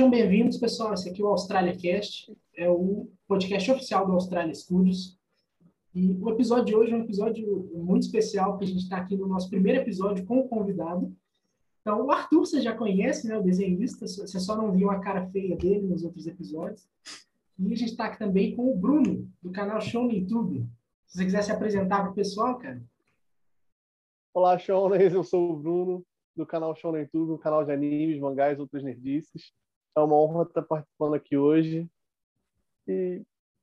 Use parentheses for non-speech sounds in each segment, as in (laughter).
Sejam bem-vindos, pessoal. Esse aqui é o Australia Cast, é o podcast oficial do Australia Studios. E o episódio de hoje é um episódio muito especial, porque a gente está aqui no nosso primeiro episódio com o convidado. Então, o Arthur você já conhece, né, o desenhista, você só não viu a cara feia dele nos outros episódios. E a gente está aqui também com o Bruno, do canal Show no YouTube. Se você quiser se apresentar para o pessoal, cara. Olá, Shoners, eu sou o Bruno, do canal Show no YouTube, um canal de animes, mangás, outras nerdices. É uma honra estar participando aqui hoje. E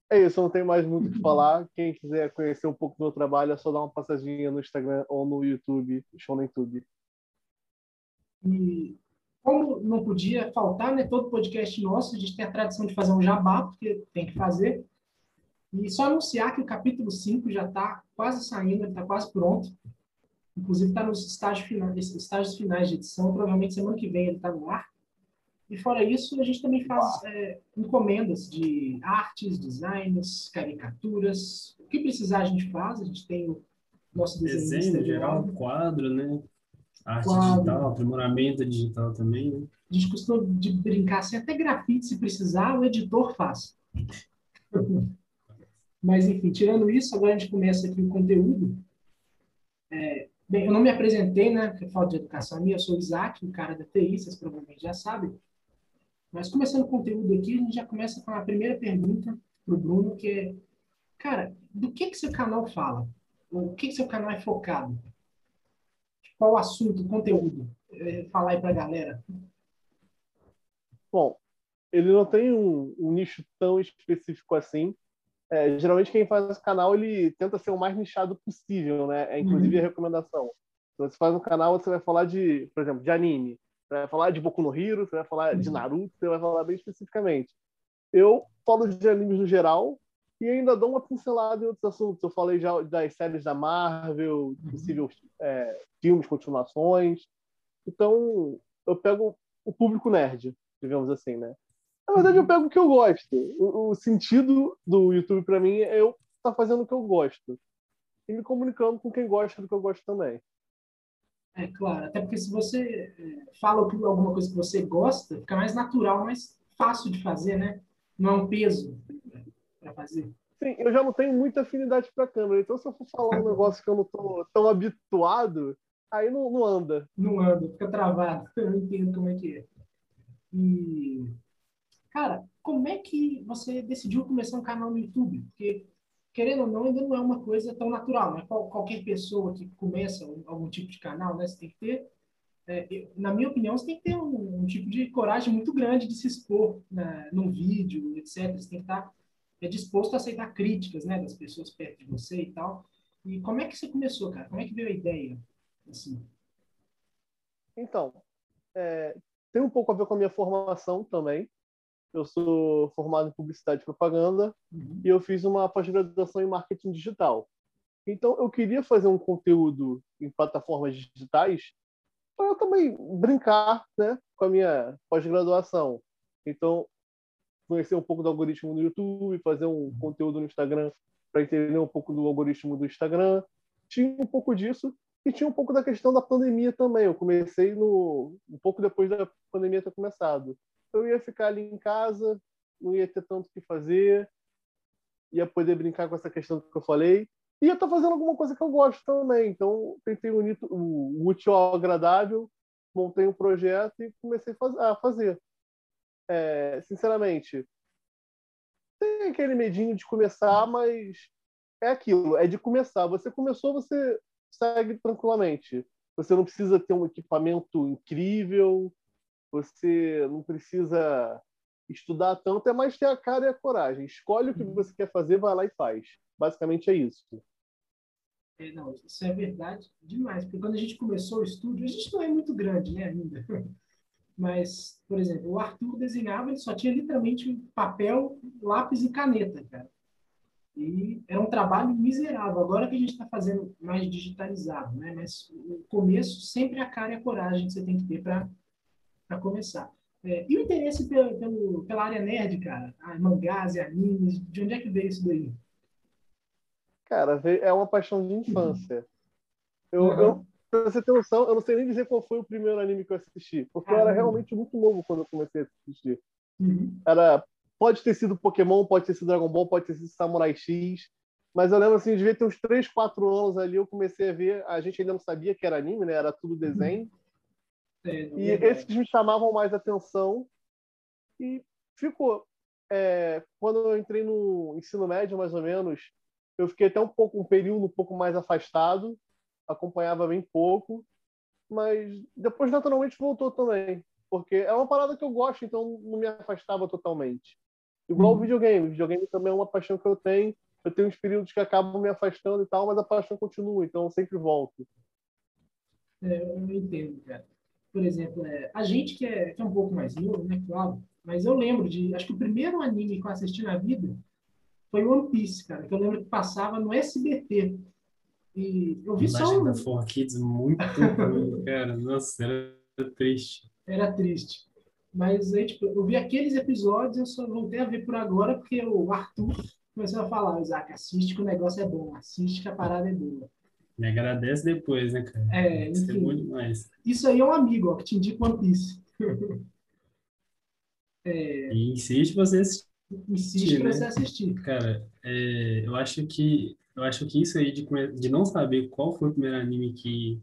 é isso, não tenho mais muito o que falar. Quem quiser conhecer um pouco do meu trabalho, é só dar uma passadinha no Instagram ou no YouTube, Show no YouTube. E como não podia faltar, né, todo podcast nosso, a gente tem a tradição de fazer um jabá, porque tem que fazer. E só anunciar que o capítulo 5 já está quase saindo, está quase pronto. Inclusive está nos estágios finais, estágios finais de edição. Provavelmente semana que vem ele está no ar. E fora isso, a gente também faz é, encomendas de artes, designs, caricaturas. O que precisar a gente faz. A gente tem o nosso desenho geral, quadro, né? Arte quadro. digital, aprimoramento digital também, né? A gente costuma de brincar assim, até grafite, se precisar, o editor faz. (laughs) Mas, enfim, tirando isso, agora a gente começa aqui o conteúdo. É, bem, eu não me apresentei, né? Porque falta de educação minha. Eu sou o Isaac, o cara da TI, vocês provavelmente já sabem. Mas começando o conteúdo aqui, a gente já começa com a primeira pergunta para o Bruno, que é, cara, do que que seu canal fala? O que que seu canal é focado? Qual o assunto, o conteúdo? É, falar aí para a galera. Bom, ele não tem um, um nicho tão específico assim. É, geralmente quem faz esse canal ele tenta ser o mais nichado possível, né? É inclusive uhum. a recomendação. Se você faz um canal, você vai falar de, por exemplo, de anime. Você vai falar de Boku no Hero, você vai falar de uhum. Naruto, você vai falar bem especificamente. Eu falo de animes no geral e ainda dou uma pincelada em outros assuntos. Eu falei já das séries da Marvel, uhum. possíveis é, filmes, continuações. Então, eu pego o público nerd, digamos assim, né? Na verdade, eu uhum. pego o que eu gosto. O, o sentido do YouTube, para mim, é eu estar tá fazendo o que eu gosto. E me comunicando com quem gosta do que eu gosto também. É claro, até porque se você é, fala alguma coisa que você gosta, fica mais natural, mais fácil de fazer, né? Não é um peso para fazer. Sim, eu já não tenho muita afinidade para câmera, então se eu for falar um (laughs) negócio que eu não estou tão habituado, aí não, não anda. Não anda, fica travado. (laughs) Eu não entendo como é que é. E, cara, como é que você decidiu começar um canal no YouTube? Porque querendo ou não, ainda não é uma coisa tão natural. Né? qualquer pessoa que começa algum tipo de canal, né, você tem que ter, é, na minha opinião, você tem que ter um, um, tipo de coragem muito grande de se expor né, num vídeo, etc. Você tem que estar é, disposto a aceitar críticas né, das pessoas perto de você e tal. E como é que você começou, cara? Como é que veio a ideia? Assim? Então, é, tem um pouco a ver com a minha formação também eu sou formado em publicidade e propaganda uhum. e eu fiz uma pós-graduação em marketing digital. Então, eu queria fazer um conteúdo em plataformas digitais para eu também brincar né, com a minha pós-graduação. Então, conhecer um pouco do algoritmo do YouTube, fazer um conteúdo no Instagram para entender um pouco do algoritmo do Instagram. Tinha um pouco disso e tinha um pouco da questão da pandemia também. Eu comecei no um pouco depois da pandemia ter começado eu ia ficar ali em casa, não ia ter tanto o que fazer, ia poder brincar com essa questão que eu falei, e ia estar fazendo alguma coisa que eu gosto também. Então, tentei unir o útil ao agradável, montei um projeto e comecei a fazer. É, sinceramente, tem aquele medinho de começar, mas é aquilo, é de começar. Você começou, você segue tranquilamente. Você não precisa ter um equipamento incrível, você não precisa estudar tanto, é mais ter a cara e a coragem. Escolhe o que uhum. você quer fazer, vai lá e faz. Basicamente é isso. É, não, isso é verdade demais, porque quando a gente começou o estúdio, a gente não é muito grande, né, ainda. (laughs) Mas, por exemplo, o Arthur desenhava, ele só tinha literalmente papel, lápis e caneta, cara. E era um trabalho miserável. Agora que a gente está fazendo mais digitalizado, né? Mas o começo sempre a cara e a coragem que você tem que ter para para começar. É, e o interesse pelo, pelo, pela área nerd, cara? Ah, mangás e animes, de onde é que veio isso daí? Cara, é uma paixão de infância. Eu, uhum. eu, pra você ter noção, eu não sei nem dizer qual foi o primeiro anime que eu assisti, porque eu era realmente muito novo quando eu comecei a assistir. Uhum. Era, pode ter sido Pokémon, pode ter sido Dragon Ball, pode ter sido Samurai X, mas eu lembro assim, devia ter uns 3, 4 anos ali, eu comecei a ver, a gente ainda não sabia que era anime, né? Era tudo desenho. É, e é esses me chamavam mais atenção e ficou. É, quando eu entrei no ensino médio, mais ou menos, eu fiquei até um pouco um período um pouco mais afastado, acompanhava bem pouco, mas depois naturalmente voltou também, porque é uma parada que eu gosto, então não me afastava totalmente. Igual hum. o videogame, o videogame também é uma paixão que eu tenho. Eu tenho uns períodos que acabam me afastando e tal, mas a paixão continua, então eu sempre volto. É, eu entendo, cara. Por exemplo, é, a gente que é, que é um pouco mais novo, né, claro, mas eu lembro de, acho que o primeiro anime que eu assisti na vida foi One Piece, cara, que eu lembro que passava no SBT. E eu vi só um... da 4Kids muito ruim, (laughs) cara. Nossa, era triste. Era triste. Mas aí, tipo, eu vi aqueles episódios, eu só voltei a ver por agora porque o Arthur começou a falar, Isaac, assiste que o negócio é bom, assiste que a parada é boa. Me agradece depois, né, cara? É, isso é bom demais. Isso aí é um amigo, ó, que te indica One Piece. (laughs) É... E insiste você assistir. Insiste né? você assistir. Cara, é, eu acho que eu acho que isso aí de, de não saber qual foi o primeiro anime que,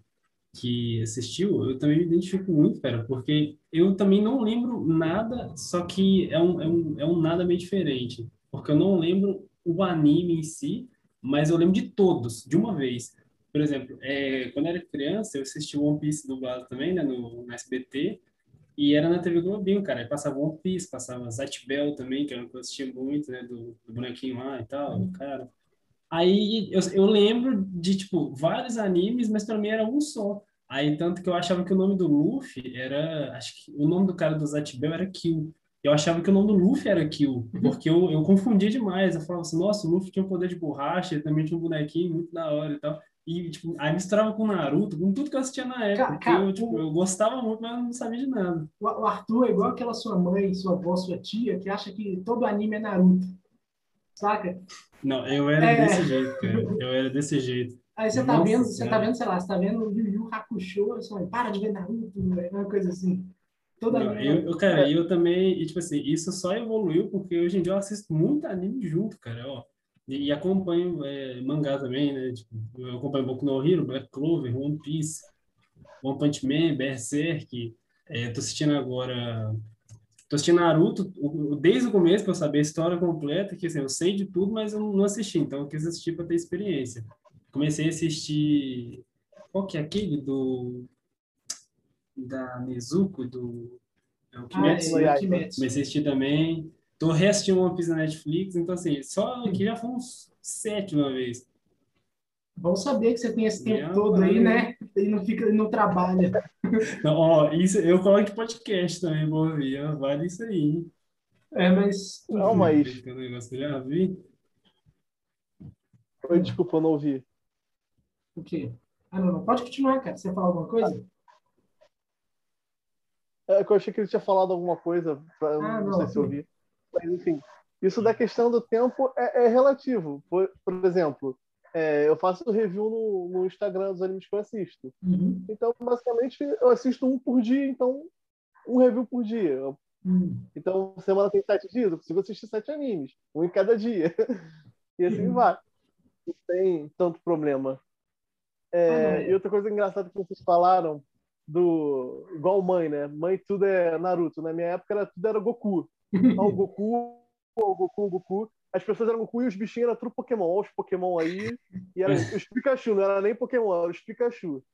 que assistiu, eu também me identifico muito, cara, porque eu também não lembro nada, só que é um, é um, é um nada meio diferente. Porque eu não lembro o anime em si, mas eu lembro de todos, de uma vez. Por exemplo, é, quando eu era criança, eu assisti One Piece dublado também, né, no, no SBT, e era na TV Globinho, cara. Aí passava One Piece, passava Zat Bell também, que era uma que eu assistia muito, né? Do, do bonequinho lá e tal, uhum. cara. Aí eu, eu lembro de, tipo, vários animes, mas pra mim era um só. Aí, tanto que eu achava que o nome do Luffy era... Acho que o nome do cara do Zat Bell era Kill. Eu achava que o nome do Luffy era Kill, porque eu, eu confundia demais. Eu falava assim, nossa, o Luffy tinha um poder de borracha, ele também tinha um bonequinho muito da hora e tal. E, tipo, aí misturava com Naruto, com tudo que eu assistia na época. Cara, eu, tipo, eu gostava muito, mas não sabia de nada. O Arthur é igual aquela sua mãe, sua avó, sua tia, que acha que todo anime é Naruto. Saca? Não, eu era é... desse jeito, cara. Eu era desse jeito. Aí você tá vendo, você tá vendo, sei lá, você tá vendo o Yu Yu Hakusho, você fala, para de ver Naruto, é uma coisa assim. Toda não, eu, eu, cara, é. eu também, e, tipo assim, isso só evoluiu porque hoje em dia eu assisto muito anime junto, cara, ó. E, acompanho é, mangá também, né? Tipo, eu acompanho Boku no Hero, Black Clover, One Piece, One Punch Man, Berserk. É, tô assistindo agora... Tô assistindo Naruto desde o começo para eu saber a história completa, que assim, eu sei de tudo, mas eu não assisti, então eu quis assistir para ter experiência. Comecei a assistir... Qual que é aquele do... Da Nezuko, do... É o Kimetsu. Ah, é, Kimetsu. Comecei a assistir também. Tô reassistindo One Piece na Netflix, então assim, só aqui já foi uns sete uma vez. Bom saber que você tem esse tempo todo aí, né? E não fica, não trabalha. (laughs) Não, ó, isso, eu coloco podcast também, vou ouvir. Vale isso aí. É, mas. Não, mas. Negócio, já vi. Oi, desculpa, eu não ouvi. O quê? Ah, não, não. Pode continuar, cara. Você falar alguma coisa? É que eu achei que ele tinha falado alguma coisa, pra, ah, não, não, sei se eu ouvi. Mas, enfim, isso da questão do tempo é, é relativo. Por, por exemplo, é, eu faço review no, no, Instagram dos animes que eu assisto. Uhum. Então, basicamente, eu assisto um por dia, então, um review por dia. Uhum. Então, semana tem sete dias, eu consigo assistir sete animes, um em cada dia. (laughs) e assim uhum. vai. Não tem tanto problema. É, ah, e outra coisa engraçada que vocês falaram do igual mãe, né? Mãe tudo é Naruto. Na minha época era, tudo era Goku. Então, o Goku, o Goku, o Goku. As pessoas eram Goku e os bichinhos eram tudo Pokémon. Olha os Pokémon aí. E era os Pikachu, não era nem Pokémon, era os Pikachu.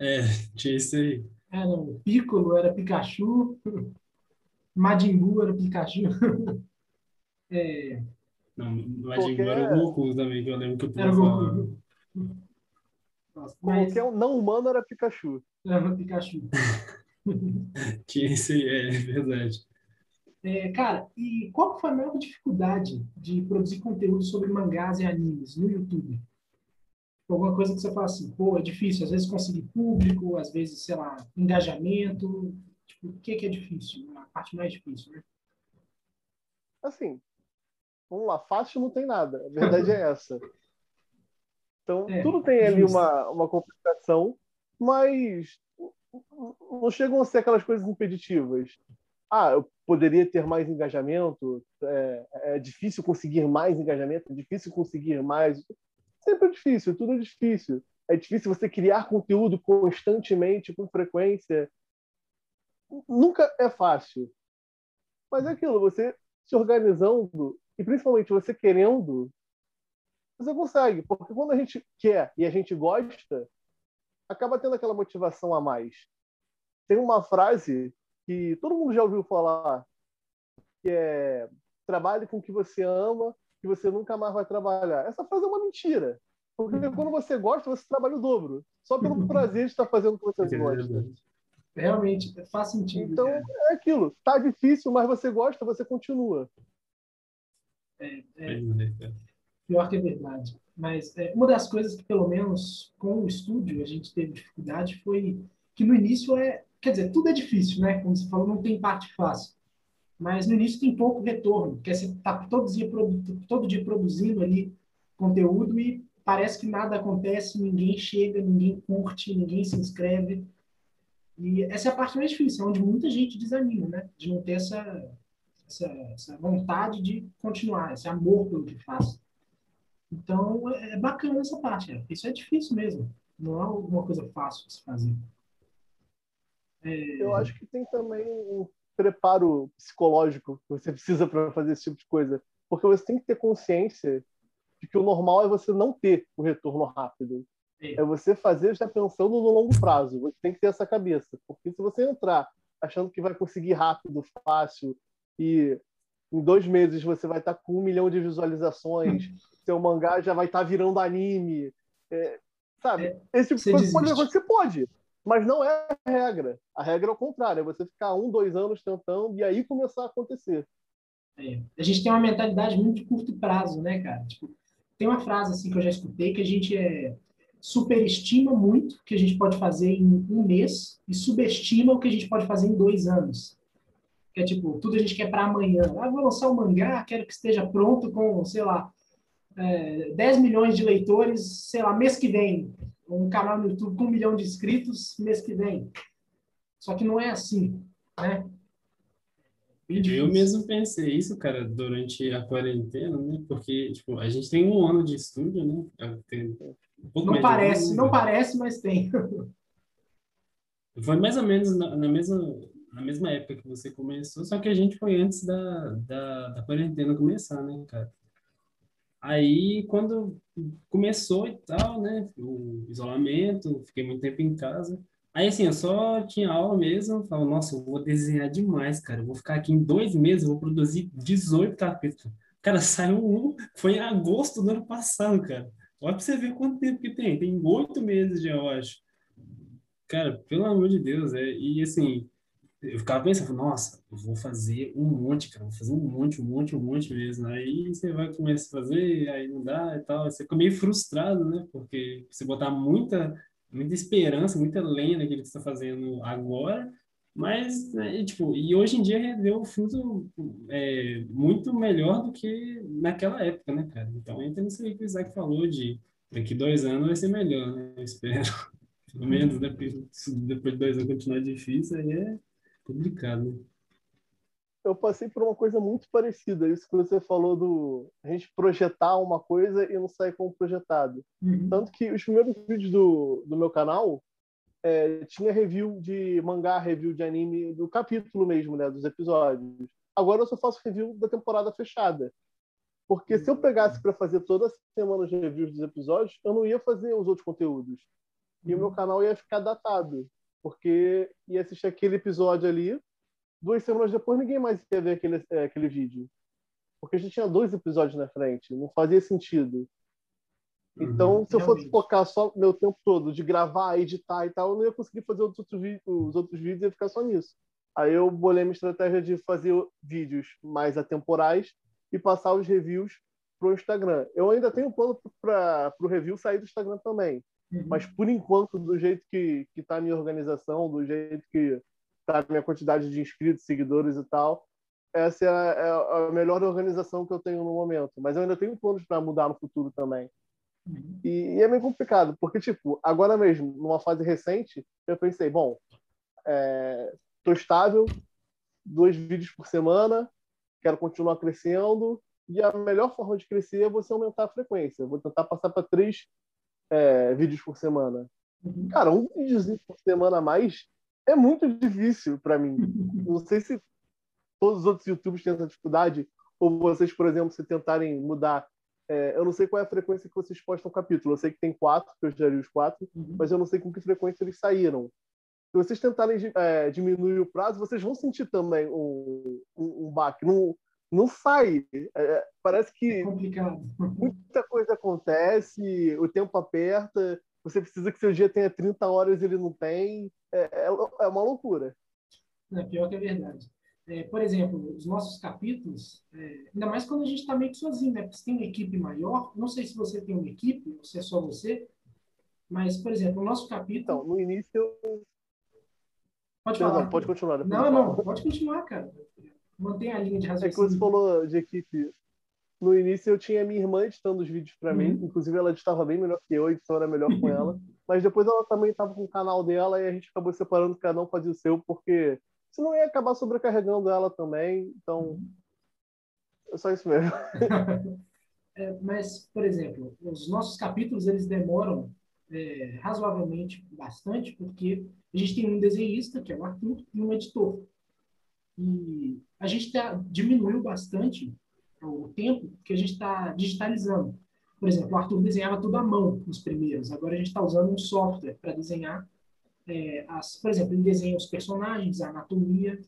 É, tinha isso aí. Era o Piccolo, era Pikachu. Majin Buu era Pikachu. (laughs) é... Não, Majin Buu era o Goku também, que eu lembro que eu Era o Goku. Nossa, mas... Qualquer um não humano era Pikachu. Era Pikachu. (laughs) Tinha isso aí, é verdade. É, cara, e qual foi a maior dificuldade de produzir conteúdo sobre mangás e animes no YouTube? Alguma coisa que você fala assim, pô, é difícil, às vezes conseguir público, às vezes, sei lá, engajamento. Tipo, o que, que é difícil? A parte mais difícil, né? Assim, vamos lá, fácil não tem nada. A verdade é essa. Então, é, tudo tem ali uma, uma complicação, mas não chegam a ser aquelas coisas impeditivas. Ah, eu poderia ter mais engajamento, é, é difícil conseguir mais engajamento, é difícil conseguir mais. Sempre é difícil, tudo é difícil. É difícil você criar conteúdo constantemente, com frequência. Nunca é fácil. Mas é aquilo, você se organizando e principalmente você querendo, você consegue. Porque quando a gente quer e a gente gosta, acaba tendo aquela motivação a mais. Tem uma frase que todo mundo já ouviu falar, que é trabalhe com o que você ama, que você nunca mais vai trabalhar. Essa frase é uma mentira. Porque quando você gosta, você trabalha o dobro. Só pelo prazer de estar fazendo o que você gosta. Realmente, faz sentido. Então, cara. é aquilo. Tá difícil, mas você gosta, você continua. É, é, pior que é verdade. Mas é, uma das coisas que, pelo menos, com o estúdio, a gente teve dificuldade foi que no início é. Quer dizer, tudo é difícil, né? Como você falou, não tem parte fácil. Mas no início tem pouco retorno, porque você está todo dia, todo dia produzindo ali conteúdo e parece que nada acontece, ninguém chega, ninguém curte, ninguém se inscreve. E essa é a parte mais difícil, é onde muita gente desanima, né? De não ter essa, essa, essa vontade de continuar, esse amor pelo que faz. Então, é, é bacana essa parte. Né? Isso é difícil mesmo. Não é alguma coisa fácil de se fazer. Eu acho que tem também um preparo psicológico que você (laughs) precisa para fazer esse tipo de coisa. Porque você tem que ter consciência de que o normal é você não ter o retorno rápido. É você fazer já pensando no longo prazo. Você tem que ter essa cabeça. Porque se você entrar achando que vai conseguir rápido, fácil, e em dois meses você vai estar com um milhão de visualizações, (laughs) seu mangá já vai estar virando anime, é, sabe? É, Esse tipo de coisa pode pode, mas não é a regra. A regra é o contrário, é você ficar um, dois anos tentando e aí começar a acontecer. É. A gente tem uma mentalidade muito de curto prazo, né, cara? Tipo, tem uma frase assim que eu já escutei que a gente é superestima muito o que a gente pode fazer em um mês e subestima o que a gente pode fazer em dois anos. Que é tipo, tudo a gente quer para amanhã. Ah, vou lançar um mangá, quero que esteja pronto com, sei lá, é, 10 milhões de leitores, sei lá, mês que vem. Um canal no YouTube com um milhão de inscritos, mês que vem. Só que não é assim, né? Eu mesmo pensei isso, cara, durante a quarentena, né? Porque, tipo, a gente tem um ano de estúdio, né? Tem um não parece, um, não parece, mas tem. (laughs) Foi mais ou menos na, na, mesma, na mesma época que você começou, só que a gente foi antes da, da, da quarentena começar, né, cara? Aí, quando começou e tal, né, o isolamento, fiquei muito tempo em casa. Aí, assim, eu só tinha aula mesmo, falava, nossa, eu vou desenhar demais, cara. Eu vou ficar aqui em dois meses, vou produzir 18 capítulos. Cara, saiu um, foi em agosto do ano passado, cara. Olha pra você ver quanto tempo que tem. Tem oito meses já, eu acho. Cara, pelo amor de Deus, é. E assim, eu ficava pensando, nossa, eu vou fazer um monte, cara, vou fazer um monte, um monte, um monte mesmo. Aí você vai começar a fazer, aí não dá e tal. Você fica meio frustrado, né? Porque você botar muita, muita esperança, muita lenha naquilo que você está fazendo agora, mas, né, tipo, e hoje em dia deu fruto é, muito melhor do que naquela época, né, cara? Então entra nisso aí que o Isaac falou de daqui dois anos vai ser melhor, né? Eu espero. (laughs) Pelo menos depois, depois de dois anos continuar difícil, aí é complicado? Eu passei por uma coisa muito parecida, isso que você falou do a gente projetar uma coisa e não sair como projetado. Uhum. Tanto que os primeiros vídeos do, do meu canal, é, tinha review de mangá, review de anime do capítulo mesmo, né, dos episódios. Agora eu só faço review da temporada fechada. Porque se eu pegasse para fazer toda semana os reviews dos episódios, eu não ia fazer os outros conteúdos. E o meu uhum. canal ia ficar datado. Porque ia assistir aquele episódio ali, duas semanas depois ninguém mais ia ver aquele, é, aquele vídeo. Porque a gente tinha dois episódios na frente, não fazia sentido. Então, uhum, se eu fosse focar só meu tempo todo de gravar, editar e tal, eu não ia conseguir fazer os outros, os outros vídeos e ficar só nisso. Aí eu bolei minha estratégia de fazer vídeos mais atemporais e passar os reviews para o Instagram. Eu ainda tenho plano para o review sair do Instagram também. Uhum. Mas, por enquanto, do jeito que está a minha organização, do jeito que está a minha quantidade de inscritos, seguidores e tal, essa é a, é a melhor organização que eu tenho no momento. Mas eu ainda tenho planos para mudar no futuro também. Uhum. E, e, é meio complicado, porque, tipo, agora mesmo, numa fase recente, eu pensei, bom, é, tô estável, dois vídeos por semana, quero continuar crescendo, e a melhor forma de crescer é você aumentar a frequência. Vou tentar passar para três é, vídeos por semana. Uhum. Cara, um vídeo por semana a mais é muito difícil para mim. Não sei se todos os outros YouTubers têm essa dificuldade, ou vocês, por exemplo, se tentarem mudar. É, eu não sei qual é a frequência que vocês postam capítulo. Eu sei que tem quatro, que eu já li os quatro, uhum. mas eu não sei com que frequência eles saíram. Se vocês tentarem é, diminuir o prazo, vocês vão sentir também um, um, um baque. Não, não sai. É, parece que é complicado. muita coisa acontece, o tempo aperta, você precisa que seu dia tenha 30 horas e ele não tem. É, é, é uma loucura. É pior que é verdade. É, por exemplo, os nossos capítulos, é, ainda mais quando a gente está meio que sozinho, né? Porque você tem uma equipe maior, não sei se você tem uma equipe, ou se é só você, mas, por exemplo, o nosso capítulo... Então, no início... Pode falar. Não, pode continuar. Não, não, pode continuar, cara. Mantém a linha de raciocínio. É que você falou de equipe. No início eu tinha minha irmã editando os vídeos para uhum. mim, inclusive ela editava bem melhor que eu, edição era melhor com ela. (laughs) Mas depois ela também estava com o canal dela e a gente acabou separando, cada um fazia o seu, porque senão ia acabar sobrecarregando ela também. Então, uhum. é só isso mesmo. (laughs) é, mas, por exemplo, os nossos capítulos eles demoram é, razoavelmente bastante, porque a gente tem um desenhista, que é o Arthur, e um editor. E a gente tá, diminuiu bastante o tempo que a gente está digitalizando. Por exemplo, o Arthur desenhava tudo à mão nos primeiros. Agora a gente está usando um software para desenhar é, as, por exemplo, ele desenha os personagens, a anatomia.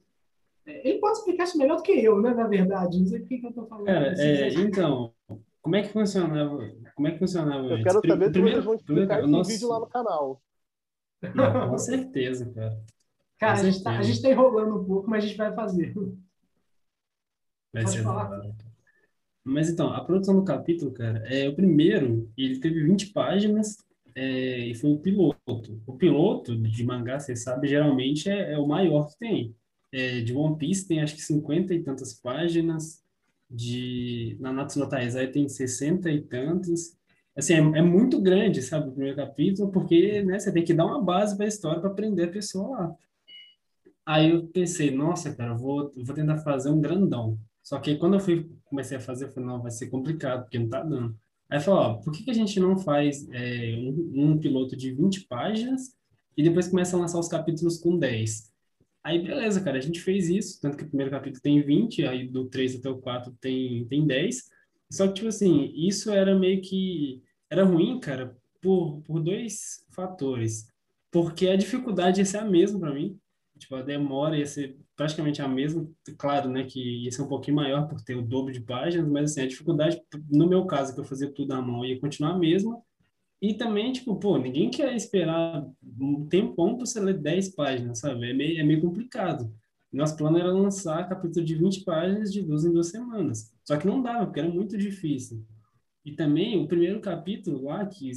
É, ele pode explicar isso melhor do que eu, né? Na verdade, não sei por que eu estou falando. Cara, é, então, como é que funcionava? Como é que funcionava? Eu quero saber se vocês vão explicar esse nosso... vídeo lá no canal. Não, com certeza, cara. Cara, a gente, tá, gente tá enrolando um pouco, mas a gente vai fazer. Vai ser falar. Mas então, a produção do capítulo, cara, é o primeiro, ele teve 20 páginas é, e foi o piloto. O piloto de mangá, você sabe, geralmente é, é o maior que tem. É, de One Piece tem acho que 50 e tantas páginas, de Nanatsu no Taizai tem 60 e tantas. Assim, é, é, muito grande, sabe, o primeiro capítulo, porque né, você tem que dar uma base para a história para aprender a pessoa lá. Aí eu pensei, nossa, cara, eu vou, eu vou tentar fazer um grandão. Só que quando eu fui, comecei a fazer, eu falei, não, vai ser complicado, porque não tá dando. Aí falou, ó, por que, que a gente não faz é, um, um, piloto de 20 páginas e depois começa a lançar os capítulos com 10? Aí, beleza, cara, a gente fez isso, tanto que o primeiro capítulo tem 20, aí do 3 até o 4 tem, tem 10. Só que, tipo assim, isso era meio que... Era ruim, cara, por, por dois fatores. Porque a dificuldade ia ser a mesma para mim, tipo, a demora ia ser praticamente a mesma, claro, né, que ia ser um pouquinho maior por ter o dobro de páginas, mas assim, a dificuldade, no meu caso, que eu fazia tudo à mão, ia continuar a mesma, e também, tipo, pô, ninguém quer esperar um tempão para você ler 10 páginas, sabe? É meio, é meio complicado. Nosso plano era lançar capítulo de 20 páginas de duas em duas semanas. Só que não dava, porque era muito difícil. E também, o primeiro capítulo lá, que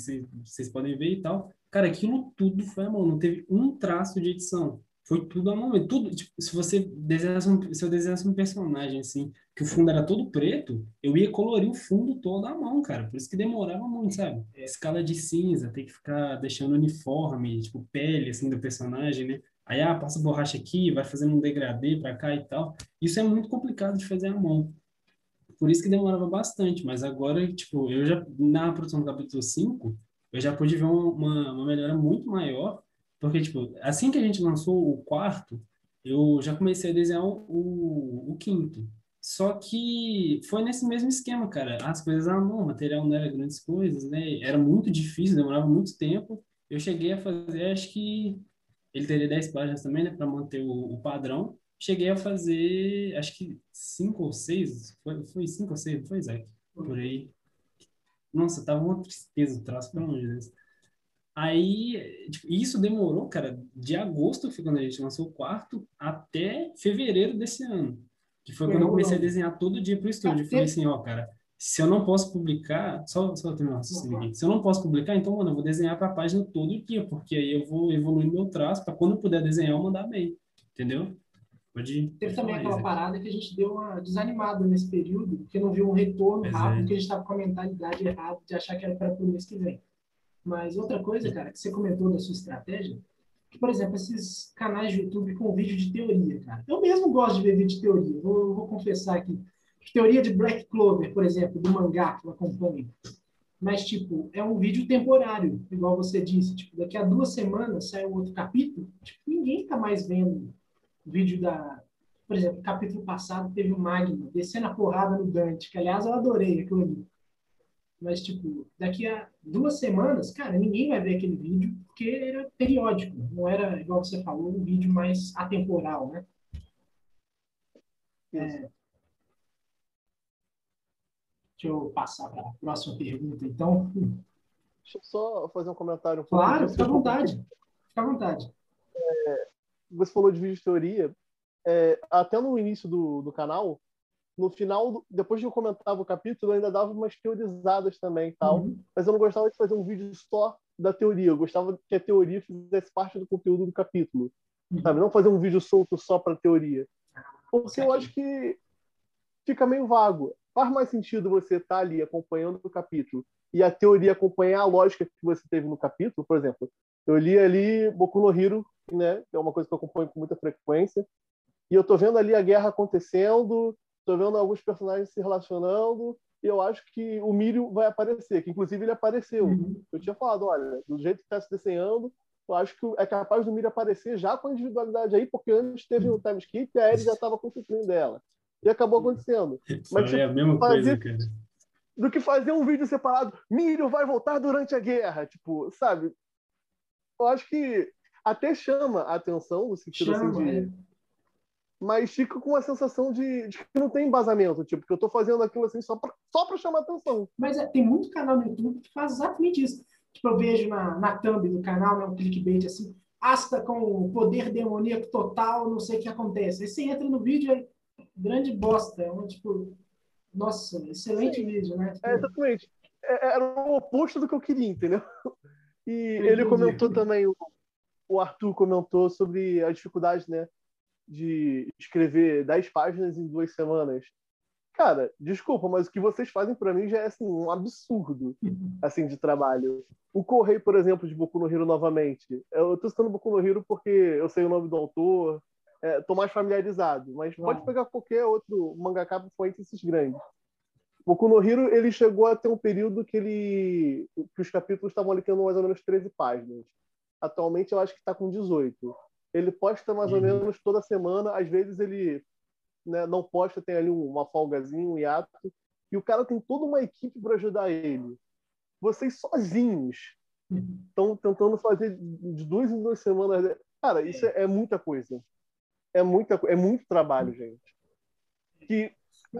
vocês podem ver e tal, cara, aquilo tudo foi à mão, não teve um traço de edição. Foi tudo a mão. Tudo, tipo, se você desenhasse um, se eu desenhasse um personagem assim, que o fundo era todo preto, eu ia colorir o fundo todo à mão, cara. Por isso que demorava muito, sabe? É, escala de cinza, tem que ficar deixando uniforme, tipo, pele, assim, do personagem, né? Aí, ah, passa borracha aqui, vai fazendo um degradê para cá e tal. Isso é muito complicado de fazer à mão. Por isso que demorava bastante, mas agora, tipo, eu já, na produção do capítulo 5, eu já pude ver uma, uma melhora muito maior porque, tipo, assim que a gente lançou o quarto, eu já comecei a desenhar o, o, quinto. Só que foi nesse mesmo esquema, cara. As coisas, ah, não, o material não era grandes coisas, né? Era muito difícil, demorava muito tempo. Eu cheguei a fazer, acho que ele teria 10 páginas também, né, para manter o, o, padrão. Cheguei a fazer, acho que 5 ou 6, foi, foi 5 ou 6, foi, Isaac? Por aí. Nossa, tava uma tristeza o traço, pelo amor de Deus. Aí, tipo, isso demorou, cara, de agosto, que foi quando a gente lançou o quarto, até fevereiro desse ano. Que foi quando eu comecei a desenhar todo dia pro estúdio. Eu falei assim, ó, cara, se eu não posso publicar, só, só terminar raciocínio aqui. Se eu não posso publicar, então, mano, eu vou desenhar para a página todo dia, porque aí eu vou evoluir meu traço para quando eu puder desenhar, eu mandar bem. Entendeu? Pode, Teve também aquela parada que a gente deu uma desanimada nesse período, porque não viu um retorno pois rápido, é. porque a gente estava com a mentalidade errada de achar que era para o mês que vem. Mas outra coisa, cara, que você comentou da sua estratégia, que, por exemplo, esses canais de YouTube com vídeo de teoria, cara. Eu mesmo gosto de ver vídeo de teoria, vou, vou confessar aqui. Teoria de Black Clover, por exemplo, do mangá que eu acompanho. Mas, tipo, é um vídeo temporário, igual você disse. Tipo, daqui a duas semanas sai um outro capítulo. Tipo, ninguém tá mais vendo o vídeo da... Por exemplo, capítulo passado teve o Magma descendo a porrada no Dante, que, aliás, eu adorei aquilo ali. Mas, tipo, daqui a duas semanas, cara, ninguém vai ver aquele vídeo, porque era periódico. Não era, igual você falou, um vídeo mais atemporal, né? É, Deixa eu passar para a próxima pergunta, então. Deixa eu só fazer um comentário. Um claro, fica à vontade. Fica à vontade. É, você falou de vídeo de teoria. É, até no início do, do canal, no final, depois que eu comentava o capítulo, eu ainda dava umas teorizadas também tal. Uhum. Mas eu não gostava de fazer um vídeo só da teoria. Eu gostava que a teoria fizesse parte do conteúdo do capítulo. Uhum. Sabe? Não fazer um vídeo solto só para teoria. Porque eu acho que fica meio vago faz mais sentido você estar tá ali acompanhando o capítulo e a teoria acompanhar a lógica que você teve no capítulo, por exemplo. Eu li ali Boku no Hero, né, que é uma coisa que eu acompanho com muita frequência, e eu tô vendo ali a guerra acontecendo, tô vendo alguns personagens se relacionando, e eu acho que o Mirio vai aparecer, que inclusive ele apareceu. Uhum. Eu tinha falado, olha, do jeito que está se desenhando, eu acho que é capaz do Mirio aparecer já com a individualidade aí, porque antes teve o time skip e a Ellie já estava com o dela. E acabou acontecendo. Mas, é a mesma fazer, coisa, cara. Do que fazer um vídeo separado, Mírio vai voltar durante a guerra. Tipo, sabe? Eu acho que até chama a atenção, no sentido assim, chama, assim de. É. Mas fica com uma sensação de, de, que não tem embasamento, tipo, que eu tô fazendo aquilo assim só pra, só pra chamar atenção. Mas é, tem muito canal no YouTube que faz exatamente isso. Tipo, eu vejo na, na thumb do canal, né, um clickbait assim, Asta com poder demoníaco total, não sei o que acontece. Aí você entra no vídeo e grande bosta. É uma, tipo, nossa, excelente Sim. vídeo, né? É, exatamente. É, é, era o oposto do que eu queria, entendeu? E ele comentou também, o, o Arthur comentou sobre a dificuldade, né? De escrever 10 páginas em duas semanas. Cara, desculpa, mas o que vocês fazem para mim já é assim, um absurdo assim de trabalho. O Correio, por exemplo, de Boku no Hero novamente. Eu tô citando Boku no Hero porque eu sei o nome do autor, é, mais familiarizado, mas pode pegar qualquer outro mangaka foi esses grandes. Boku no Hero ele chegou a ter um período que ele que os capítulos estavam ali tendo mais ou menos 13 páginas. Atualmente eu acho que está com 18. Ele posta mais uhum. ou menos toda semana, às vezes ele né, não posta, tem ali uma folgazinha, um hiato, e o cara tem toda uma equipe para ajudar ele. Vocês sozinhos estão uhum. tentando fazer de duas em duas semanas. Cara, isso é, é muita coisa é, muita, é muito trabalho, gente. Que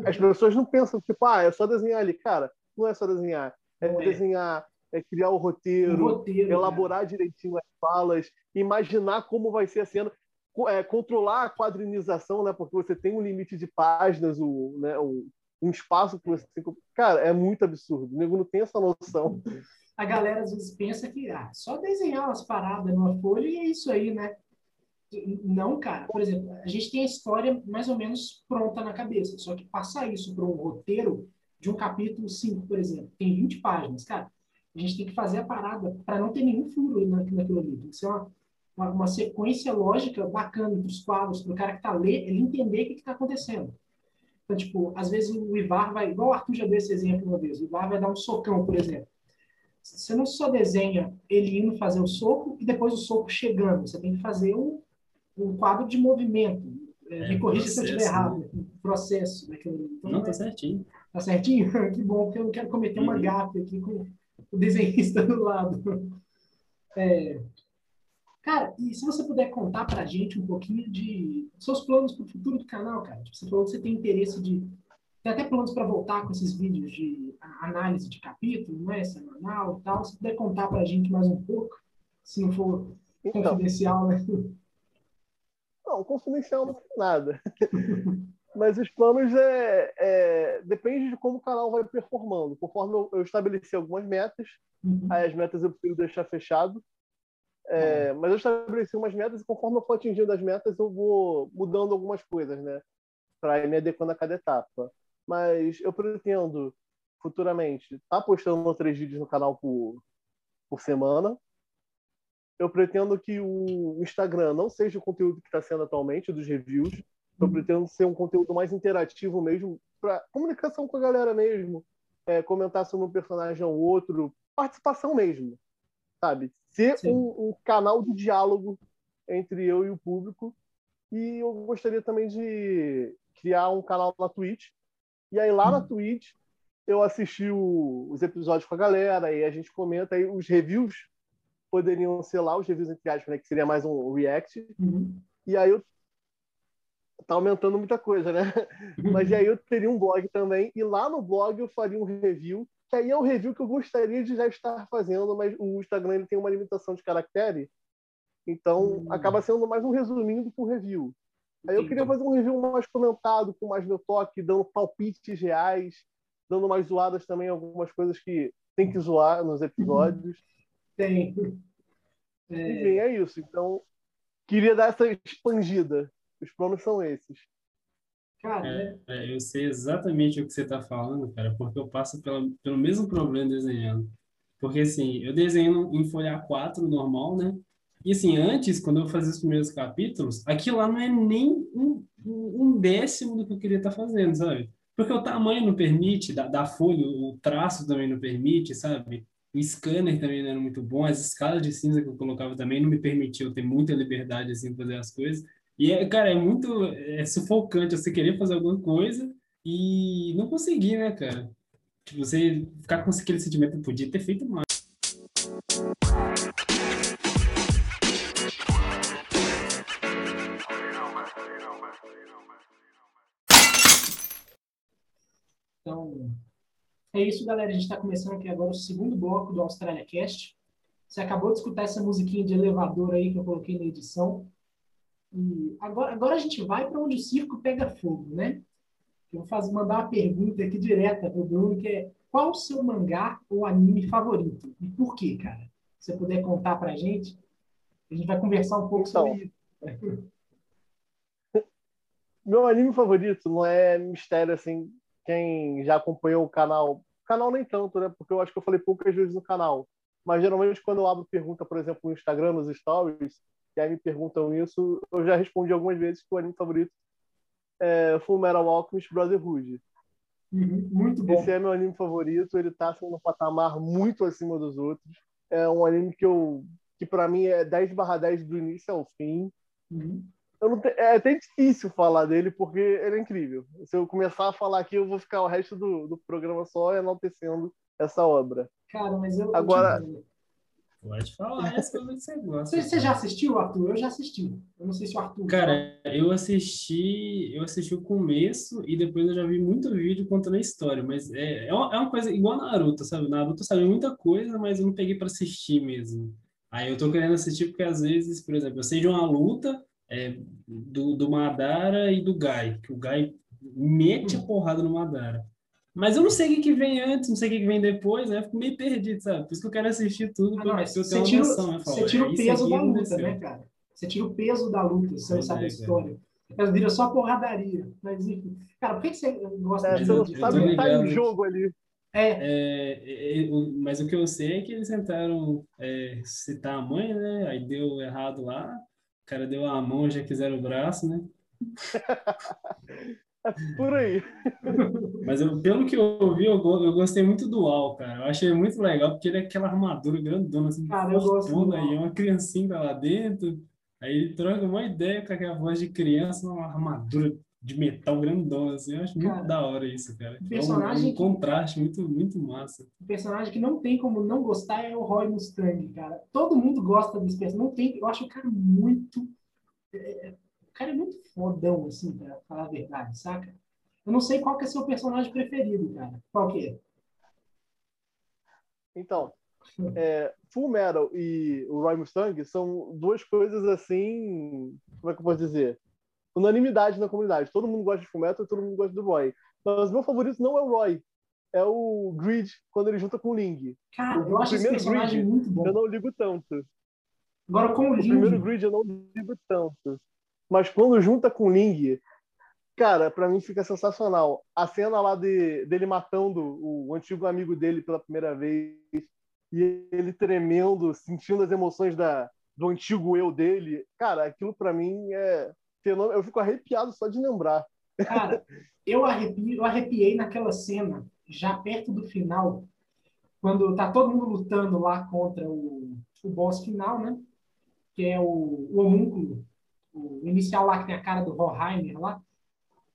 as pessoas não pensam, tipo, ah, é só desenhar ali. Cara, não é só desenhar. É, é. desenhar, é criar o roteiro, o roteiro elaborar direitinho as falas, imaginar como vai ser a cena, é, controlar a quadrinização, né? Porque você tem um limite de páginas, o, né, um, um espaço que você tem. Cara, é muito absurdo. O nego não tem essa noção. A galera às vezes pensa que ah, só desenhar umas paradas numa folha e é isso aí, né? Não, cara. Por exemplo, a gente tem a história mais ou menos pronta na cabeça. Só que passar isso para um roteiro de um capítulo 5, por exemplo, tem 20 páginas, cara. A gente tem que fazer a parada para não ter nenhum furo naquilo ali. Tem que ser uma, uma, uma sequência lógica bacana entre os quadros, para o cara que está lendo, ele entender o que está acontecendo. Então, tipo, às vezes o Ivar vai, igual o Arthur já deu esse exemplo uma vez, o Ivar vai dar um socão, por exemplo. Você não só desenha ele indo fazer o soco e depois o soco chegando. Você tem que fazer o, um quadro de movimento. É, me corrija se eu estiver errado. Né? processo. Né? Então, não, tá certinho. Tá certinho? (laughs) que bom, porque eu não quero cometer uma uhum. gafe aqui com o desenhista do lado. É, cara, e se você puder contar pra gente um pouquinho de seus planos para o futuro do canal, cara. Tipo, você falou que você tem interesse de. Tem até planos para voltar com esses vídeos de análise de capítulo, não é? Semanal e tal. Se puder contar pra gente mais um pouco, se não for então, confidencial, né? Não, confidencial não tem nada. (laughs) Mas os planos é, é, depende de como o canal vai performando. Conforme eu, eu estabeleci algumas metas, uhum. aí as metas eu prefiro deixar fechado. É, mas eu estabeleci umas metas e conforme eu for atingindo as metas, eu vou mudando algumas coisas, né? Para ir me adequando a cada etapa. Mas eu pretendo, futuramente, estar tá postando três vídeos no canal por, por semana. Eu pretendo que o Instagram não seja o conteúdo que está sendo atualmente, dos reviews. Eu pretendo ser um conteúdo mais interativo mesmo, para comunicação com a galera mesmo, é, comentar sobre um personagem ou outro, participação mesmo, sabe? Ser um, um, canal de diálogo entre eu e o público. E eu gostaria também de criar um canal na Twitch. E aí lá na Twitch eu assisti o, os episódios com a galera e a gente comenta aí os reviews poderiam ser lá os reviews entre aspas, né, que seria mais um react. Uhum. E aí eu tá aumentando muita coisa, né? Uhum. Mas aí eu teria um blog também e lá no blog eu faria um review, que aí é um review que eu gostaria de já estar fazendo, mas o Instagram ele tem uma limitação de caractere, então uhum. acaba sendo mais um resuminho do que um review. Aí eu queria fazer um review mais comentado, com mais meu toque, dando palpites reais, dando mais zoadas também, algumas coisas que tem que zoar nos episódios. Tem. É... Enfim, é isso. Então, queria dar essa expandida. Os planos são esses. Cara, é, é, eu sei exatamente o que você está falando, cara, porque eu passo pela, pelo mesmo problema desenhando. Porque, assim, eu desenho em folha 4 normal, né? E, assim, antes, quando eu fazia os primeiros capítulos, aquilo lá não é nem um, um décimo do que eu queria estar tá fazendo, sabe? Porque o tamanho não permite, da, da folha, o traço também não permite, sabe? O scanner também não era muito bom, as escalas de cinza que eu colocava também não me permitiam ter muita liberdade, assim, fazer as coisas. E, cara, é muito é sufocante você querer fazer alguma coisa e não conseguir, né, cara? Você ficar com aquele sentimento, podia ter feito mais. Então, é isso, galera. A gente está começando aqui agora o segundo bloco do Australia Cast. Você acabou de escutar essa musiquinha de elevador aí que eu coloquei na edição. E agora, agora a gente vai para onde o circo pega fogo, né? Eu vou fazer, mandar uma pergunta aqui direta para o Bruno, que é qual o seu mangá ou anime favorito? E por quê, cara? Se você puder contar para a gente, a gente vai conversar um pouco então, sobre isso. Meu anime favorito não é mistério, assim, quem já acompanhou o canal, canal nem tanto, né? Porque eu acho que eu falei poucas vezes no canal. Mas geralmente quando eu abro pergunta, por exemplo, no Instagram, nos stories, que aí me perguntam isso, eu já respondi algumas vezes que o anime favorito é Full Metal Alchemist Brotherhood. Uhum, muito bom. Esse é meu anime favorito, ele tá sendo um patamar muito acima dos outros. É um anime que eu que para mim é 10 barra 10 do início ao fim. Uhum. Te... é até difícil falar dele porque ele é incrível. Se eu começar a falar aqui, eu vou ficar o resto do, do programa só enaltecendo essa obra. Cara, mas eu. Agora, eu Pode falar (laughs) essa coisa que você gosta. Você, você, já assistiu, Arthur? Eu já assisti. Eu não sei se o Arthur. Cara, eu assisti, eu assisti o começo e depois eu já vi muito vídeo contando a história, mas é, é, uma, é uma coisa igual Naruto, sabe? Naruto sabe muita coisa, mas eu não peguei para assistir mesmo. Aí eu tô querendo assistir porque às vezes, por exemplo, eu sei de uma luta é, do, do Madara e do Gai, que o Gai mete a porrada no Madara. Mas eu não sei o que, que vem antes, não sei o que, que vem depois, né? Fico meio perdido, sabe? Por isso que eu quero assistir tudo, ah, você ter uma tira, noção, né? Você tira o peso da luta, né, cara? Você tira o peso da luta, você não sabe a história. Mas vira só porradaria. Mas, enfim. Cara, por que, você gosta é, de... Você sabe o que tá em jogo ali. É. É, é, é mas o que eu sei é que eles tentaram é, citar a mãe, né? Aí deu errado lá. O cara deu a mão, já quiseram o braço, né? (laughs) É por aí. (laughs) Mas eu, pelo que eu vi, eu, eu gostei muito do Al, cara. Eu achei muito legal, porque ele é aquela armadura grandona, assim, cara, eu gosto aí, uma criancinha lá dentro. Aí ele troca uma ideia com aquela voz de criança, uma armadura de metal grandona, assim. Eu acho cara, muito da hora isso, cara. personagem é um, um contraste muito, muito massa. O personagem que não tem como não gostar é o Roy Mustang, cara. Todo mundo gosta desse personagem. Não tem, eu acho o cara muito. É, cara é muito fodão, assim, pra falar a verdade, saca? Eu não sei qual que é seu personagem preferido, cara. Qual que é? Então, é, Full Metal e o Roy Mustang são duas coisas assim, como é que eu posso dizer? Unanimidade na comunidade. Todo mundo gosta de Full Metal e todo mundo gosta do Roy. Mas o meu favorito não é o Roy, é o Grid quando ele junta com o Ling. Cara, o eu acho esse personagem Grid, muito bom. Eu não ligo tanto. Agora, com o, o Ling... primeiro grid eu não ligo tanto. Mas quando junta com o Ling, cara, para mim fica sensacional. A cena lá de, dele matando o antigo amigo dele pela primeira vez e ele tremendo, sentindo as emoções da, do antigo eu dele. Cara, aquilo para mim é fenômeno. Eu fico arrepiado só de lembrar. Cara, eu, arrepi, eu arrepiei naquela cena, já perto do final, quando tá todo mundo lutando lá contra o, o boss final, né? Que é o, o homúnculo, o inicial lá que tem a cara do Roheimer lá.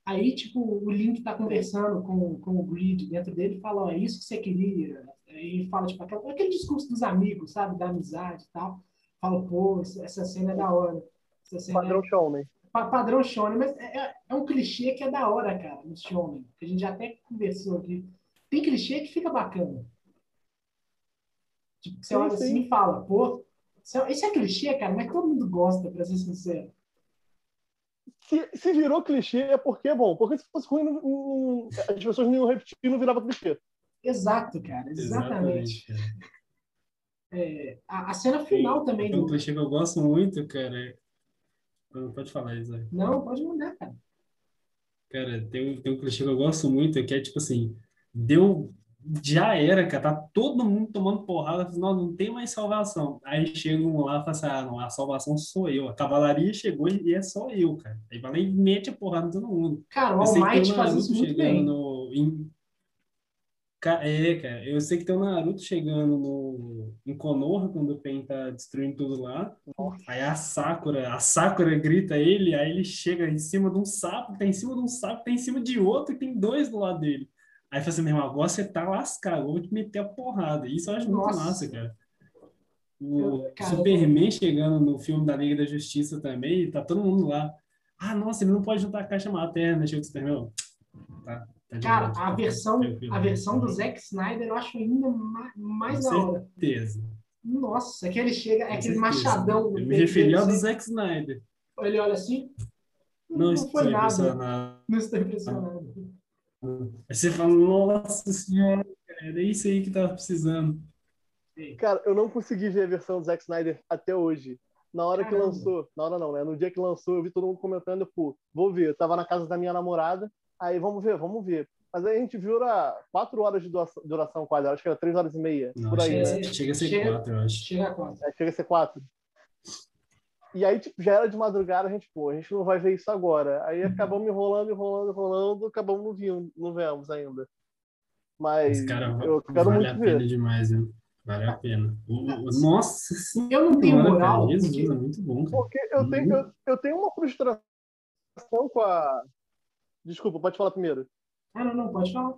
Aí, tipo, o Link tá conversando com, com o Grid dentro dele e fala, oh, é isso que você queria. Aí fala, tipo, aquele, aquele discurso dos amigos, sabe? Da amizade e tal. Fala, pô, essa cena é da hora. Essa cena Padrão é... shonen. Padrão shonen, mas é, é, é um clichê que é da hora, cara, no shonen. Que a gente já até conversou aqui. Tem clichê que fica bacana. Tipo, você sim, olha sim. assim e fala, pô, isso é clichê, cara, mas todo mundo gosta, pra ser sincero. Se, se virou clichê é porque, bom, porque se fosse ruim, não, não, as pessoas não iam repetir e não virava clichê. Exato, cara, exatamente. exatamente cara. É, a, a, cena final e, também. É um clichê que eu gosto muito, cara. Pode falar, Isaac. Não, pode mandar, cara. Cara, tem, tem um clichê que eu gosto muito, que é tipo assim, deu já era, cara, tá todo mundo tomando porrada, não, não tem mais salvação. Aí chegam lá e falam assim, ah, não, a salvação sou eu. A cavalaria chegou e é só eu, cara. Aí vai lá e mete a porrada em todo mundo. Cara, o Almighty faz isso muito bem. No, em... É, cara, eu sei que tem o Naruto chegando no, em Konoha, quando o Pen tá destruindo tudo lá. Nossa. Aí a Sakura, a Sakura grita ele, aí ele chega em cima de um sapo, tá em cima de um sapo, tá em cima de outro e tem dois do lado dele. Aí fala assim, meu irmão, agora você tá lascado, vou te meter a porrada. Isso eu acho muito Nossa. massa, cara. O Superman chegando no filme da Liga da Justiça também, tá todo mundo lá. Ah, nossa, ele não pode juntar a caixa materna, chega o Superman. Tá, tá cara, a versão, a versão do Zack Snyder eu acho ainda mais, mais da hora. Com certeza. Nossa, aquele chega, é aquele machadão. Eu me referi ao do Zack Snyder. Ele olha assim. Não, não foi nada. Não estou impressionado. Aí você fala, nossa senhora, era isso aí que tava precisando. Cara, eu não consegui ver a versão do Zack Snyder até hoje. Na hora Caramba. que lançou, na hora não, né? No dia que lançou, eu vi todo mundo comentando, pô, vou ver. Eu tava na casa da minha namorada, aí vamos ver, vamos ver. Mas aí a gente viu era quatro horas de duração, duração quase, acho que era três horas e meia, não, por aí, chega, né? Chega a ser chega, quatro, eu acho. Chega a quatro. É, chega a ser quatro. E aí, tipo, já era de madrugada, a gente, pô, a gente não vai ver isso agora. Aí uhum. acabamos enrolando, enrolando, enrolando, acabamos não vindo, não vemos ainda. Mas Esse cara eu quero vale muito a ver. pena demais, hein? Vale a pena. Nossa senhora, eu não tenho moral. Cara. Jesus, é muito bom, cara. Porque eu tenho, eu, eu tenho uma frustração com a. Desculpa, pode falar primeiro. Ah, não, não, pode falar.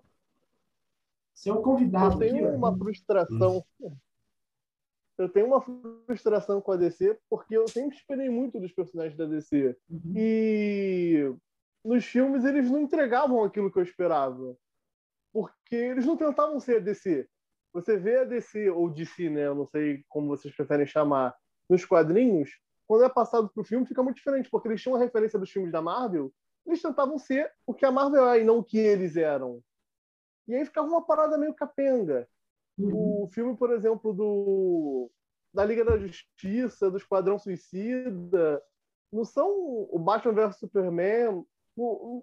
Você é convidado. Eu tenho aqui, uma ó. frustração. Hum eu tenho uma frustração com a DC porque eu sempre esperei muito dos personagens da DC. Uhum. E nos filmes eles não entregavam aquilo que eu esperava. Porque eles não tentavam ser a DC. Você vê a DC, ou DC, né? Eu não sei como vocês preferem chamar, nos quadrinhos, quando é passado para o filme fica muito diferente, porque eles tinham uma referência dos filmes da Marvel, eles tentavam ser o que a Marvel é e não o que eles eram. E aí ficava uma parada meio capenga. Uhum. O filme, por exemplo, do da Liga da Justiça, do Esquadrão Suicida, não são o Batman vs Superman, não,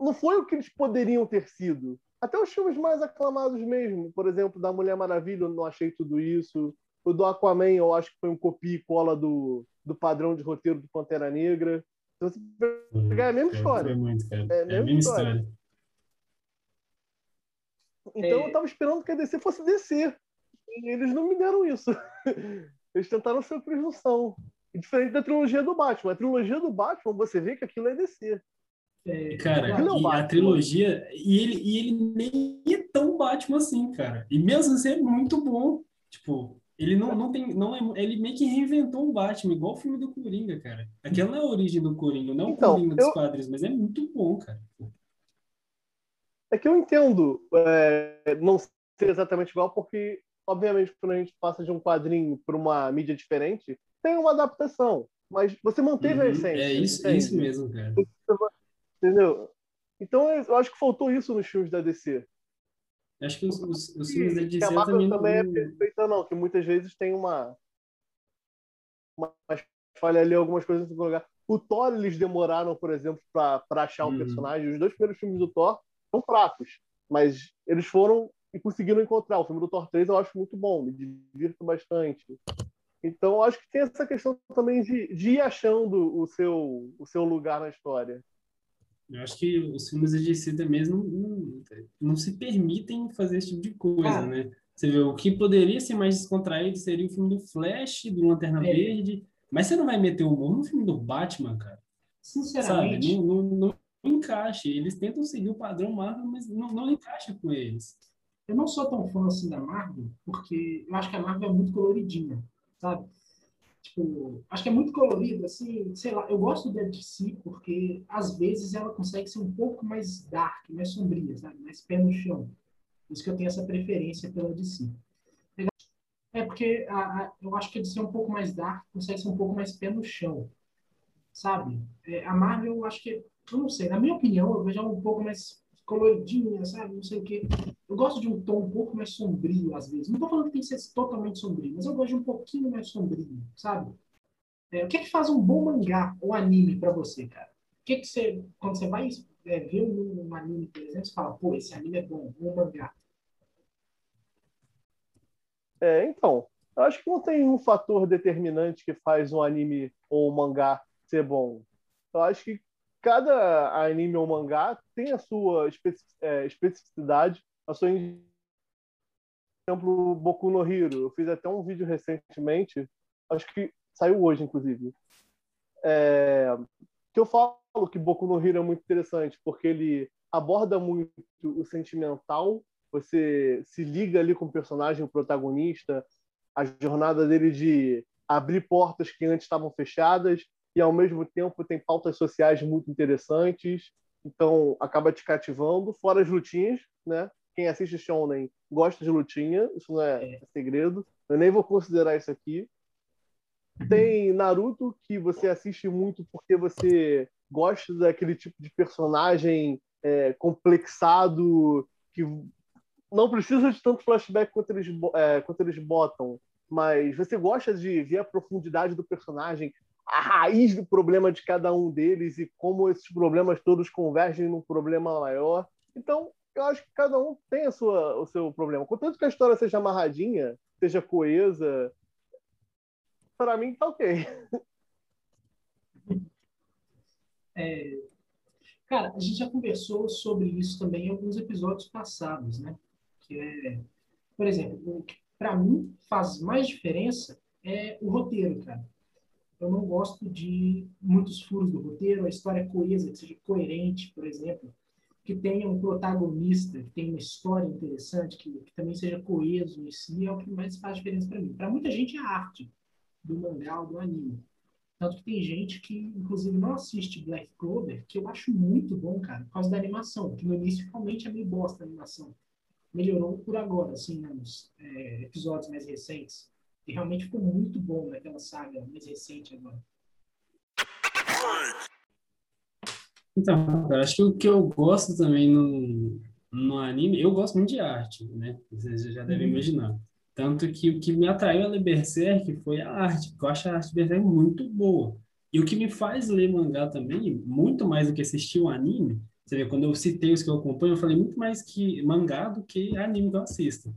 não, foi o que eles poderiam ter sido. Até os filmes mais aclamados mesmo, por exemplo, da Mulher Maravilha, eu não achei tudo isso. O do Aquaman, eu acho que foi um copia e cola do, do padrão de roteiro do Pantera Negra. Então, você pegar é a mesma história. Muito, é a mesma, é a mesma história. história. Então é... eu tava esperando que a DC fosse descer. E eles não me deram isso. (laughs) Eles tentaram ser presunção. Diferente da trilogia do Batman. A trilogia do Batman, você vê que aquilo é DC. É, cara, é e a trilogia, e ele, e ele nem é tão Batman assim, cara. E mesmo assim é muito bom. Tipo, ele não, não tem. Não é, ele meio que reinventou o Batman, igual o filme do Coringa, cara. Aquela não é a origem do Coringa, não é o então, Coringa dos eu... quadrinhos, mas é muito bom, cara. É que eu entendo é, não ser exatamente igual, porque, obviamente, quando a gente passa de um quadrinho para uma mídia diferente, tem uma adaptação. Mas você manteve uhum, a essência. É isso, é isso mesmo, cara. Entendeu? Então, eu acho que faltou isso nos filmes da DC. Acho que os, os, os filmes da DC a Marvel também não... também é perfeita, não. Que muitas vezes tem uma... mas falha ali algumas coisas em lugar. O Thor, eles demoraram, por exemplo, para achar um uhum. personagem. Os dois primeiros filmes do Thor são fracos, mas eles foram e conseguiram encontrar. O filme do Thor 3 eu acho muito bom, me divirto bastante. Então, acho que tem essa questão também de, de ir achando o seu, o seu lugar na história. Eu acho que os filmes de DC também não, não, não se permitem fazer esse tipo de coisa, ah. né? Você vê, o que poderia ser mais descontraído seria o filme do Flash, do Lanterna é. Verde, mas você não vai meter humor no filme do Batman, cara. Sinceramente. Sabe? Não, não, não encaixa. Eles tentam seguir o padrão Marvel, mas não, não encaixa com eles. Eu não sou tão fã assim da Marvel, porque eu acho que a Marvel é muito coloridinha, sabe? Tipo, acho que é muito colorido, assim, sei lá, eu gosto da DC porque às vezes ela consegue ser um pouco mais dark, mais sombria, sabe? Mais pé no chão. Por isso que eu tenho essa preferência pela DC. É porque a, a, eu acho que a DC é um pouco mais dark, consegue ser um pouco mais pé no chão, sabe? É, a Marvel, eu acho que, eu não sei, na minha opinião, eu vejo um pouco mais coloridinha, sabe? Não sei o quê. Eu gosto de um tom um pouco mais sombrio, às vezes. Não estou falando que tem que ser totalmente sombrio, mas eu gosto de um pouquinho mais sombrio, sabe? É, o que é que faz um bom mangá ou anime para você, cara? O que é que você, quando você vai é, ver um, um, anime, por exemplo, você fala, pô, esse anime é bom, um mangá. É, então, eu acho que não tem um fator determinante que faz um anime ou um mangá ser bom. Eu acho que cada anime ou mangá tem a sua é, especificidade, a sua por exemplo, Boku no Hero. Eu fiz até um vídeo recentemente, acho que saiu hoje, inclusive, é, que eu falo que Boku no Hero é muito interessante, porque ele aborda muito o sentimental, você se liga ali com o personagem, o protagonista, a jornada dele de abrir portas que antes estavam fechadas e ao mesmo tempo tem pautas sociais muito interessantes, então acaba te cativando, fora as lutinhas, né? Quem assiste Shonen gosta de lutinha, isso não é, é segredo. Eu nem vou considerar isso aqui. Tem Naruto, que você assiste muito porque você gosta daquele tipo de personagem é, complexado, que não precisa de tanto flashback quanto eles, é, quanto eles botam, mas você gosta de ver a profundidade do personagem, a raiz do problema de cada um deles e como esses problemas todos convergem num problema maior. Então, eu acho que cada um tem a sua, o seu problema. Contanto que a história seja amarradinha, seja coesa, para mim tá ok. (laughs) É, cara, a gente já conversou sobre isso também em alguns episódios passados, né? Que é, por exemplo, para mim faz mais diferença é o roteiro, cara eu não gosto de muitos furos do roteiro, a história é coesa, que seja coerente, por exemplo, que tenha um protagonista, que tenha uma história interessante, que, que também seja coeso em si, é o que mais faz diferença para mim. Para muita gente é a arte do mangá ou do anime. Tanto que tem gente que, inclusive, não assiste Black Clover, que eu acho muito bom, cara, por causa da animação, que no início realmente é meio bosta a animação. Melhorou por agora, assim, nos é, episódios mais recentes. E realmente ficou muito bom naquela saga mais recente agora. Então, eu acho que o que eu gosto também no, no anime, eu gosto muito de arte, né? Vocês já devem uhum. imaginar. Tanto que o que me atraiu a Berserk foi a arte, porque eu acho a arte de Berserk muito boa. E o que me faz ler mangá também, muito mais do que assistir o anime, você vê, quando eu citei os que eu acompanho, eu falei muito mais que mangá do que anime que eu assisto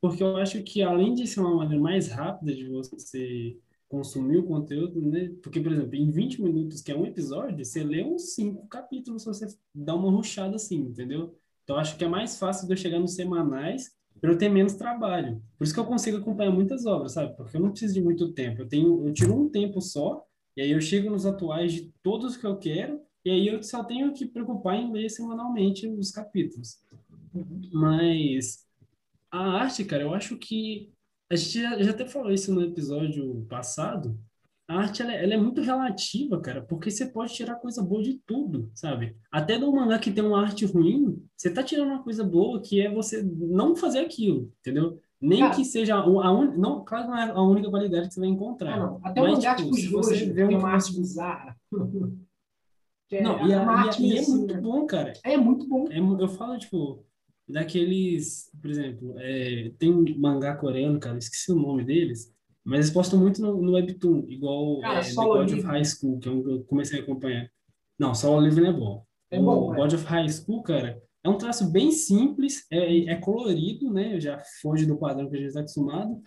porque eu acho que além de ser uma maneira mais rápida de você consumir o conteúdo, né? Porque, por exemplo, em 20 minutos, que é um episódio, você lê uns cinco capítulos se você dá uma ruchada assim, entendeu? Então, acho que é mais fácil de eu chegar nos semanais para eu ter menos trabalho. Por isso que eu consigo acompanhar muitas obras, sabe? Porque eu não preciso de muito tempo. Eu tenho, eu tiro um tempo só, e aí eu chego nos atuais de todos que eu quero, e aí eu só tenho que preocupar em ler semanalmente os capítulos. Mas a arte, cara, eu acho que a gente já, já até falou isso no episódio passado. A arte ela, é, ela, é muito relativa, cara, porque você pode tirar coisa boa de tudo, sabe? Até do mangá que tem uma arte ruim, você tá tirando uma coisa boa que é você não fazer aquilo, entendeu? Nem cara, que seja a, a un... não, claro que não é a única qualidade que você vai encontrar. Ah, não. Até o mangá tipo, tipo Jojo tem uma arte bizarra. (laughs) É, não, e, a, a, e, é, assim, muito né? bom, cara. É muito bom. É, eu falo, tipo, daqueles, por exemplo, é, tem um mangá coreano, cara, esqueci o nome deles, Mas eles postam muito no, no Webtoon, igual Cara, é, The God of. High School, que é um que eu comecei a acompanhar. Não, Solo Leveling é bom. É o bom, é. God of High School, cara, é um traço bem simples, é, é colorido, né? Já foge do padrão que a gente está acostumado.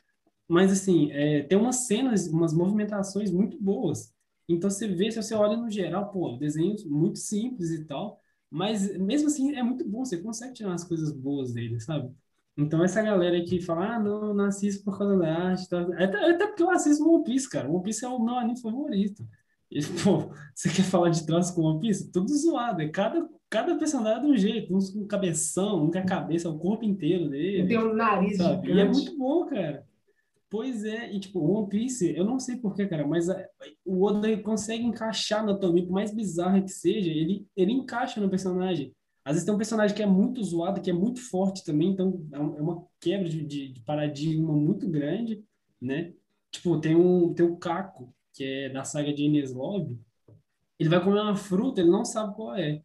Mas, assim, é, tem umas cenas, umas movimentações muito boas. Então, você vê, se você olha no geral, pô, desenhos muito simples e tal, mas mesmo assim é muito bom, você consegue tirar umas coisas boas dele, sabe? Então, essa galera que fala, ah, não, não assisto por causa da arte, tá? até, até porque eu assisto One Piece, cara. One Piece é o meu anime favorito. E, pô, (laughs) você quer falar de traço com One Piece? Tudo zoado, é cada, cada personagem é de um jeito, uns com cabeção, um com a cabeça, o corpo inteiro dele. Tem um nariz sabe? E é gigante. muito bom, cara. Pois é, e tipo, One Piece, eu não sei porquê, cara, mas a- o Oda consegue encaixar a anatomia, por mais bizarra que seja, ele, ele encaixa no personagem. Às vezes tem um personagem que é muito zoado, que é muito forte também, então é um- é uma quebra de, de, de paradigma muito grande, né? Tipo, tem um, tem o Kako, que é da saga de Enies Lobby, ele vai comer uma fruta, ele não sabe qual é.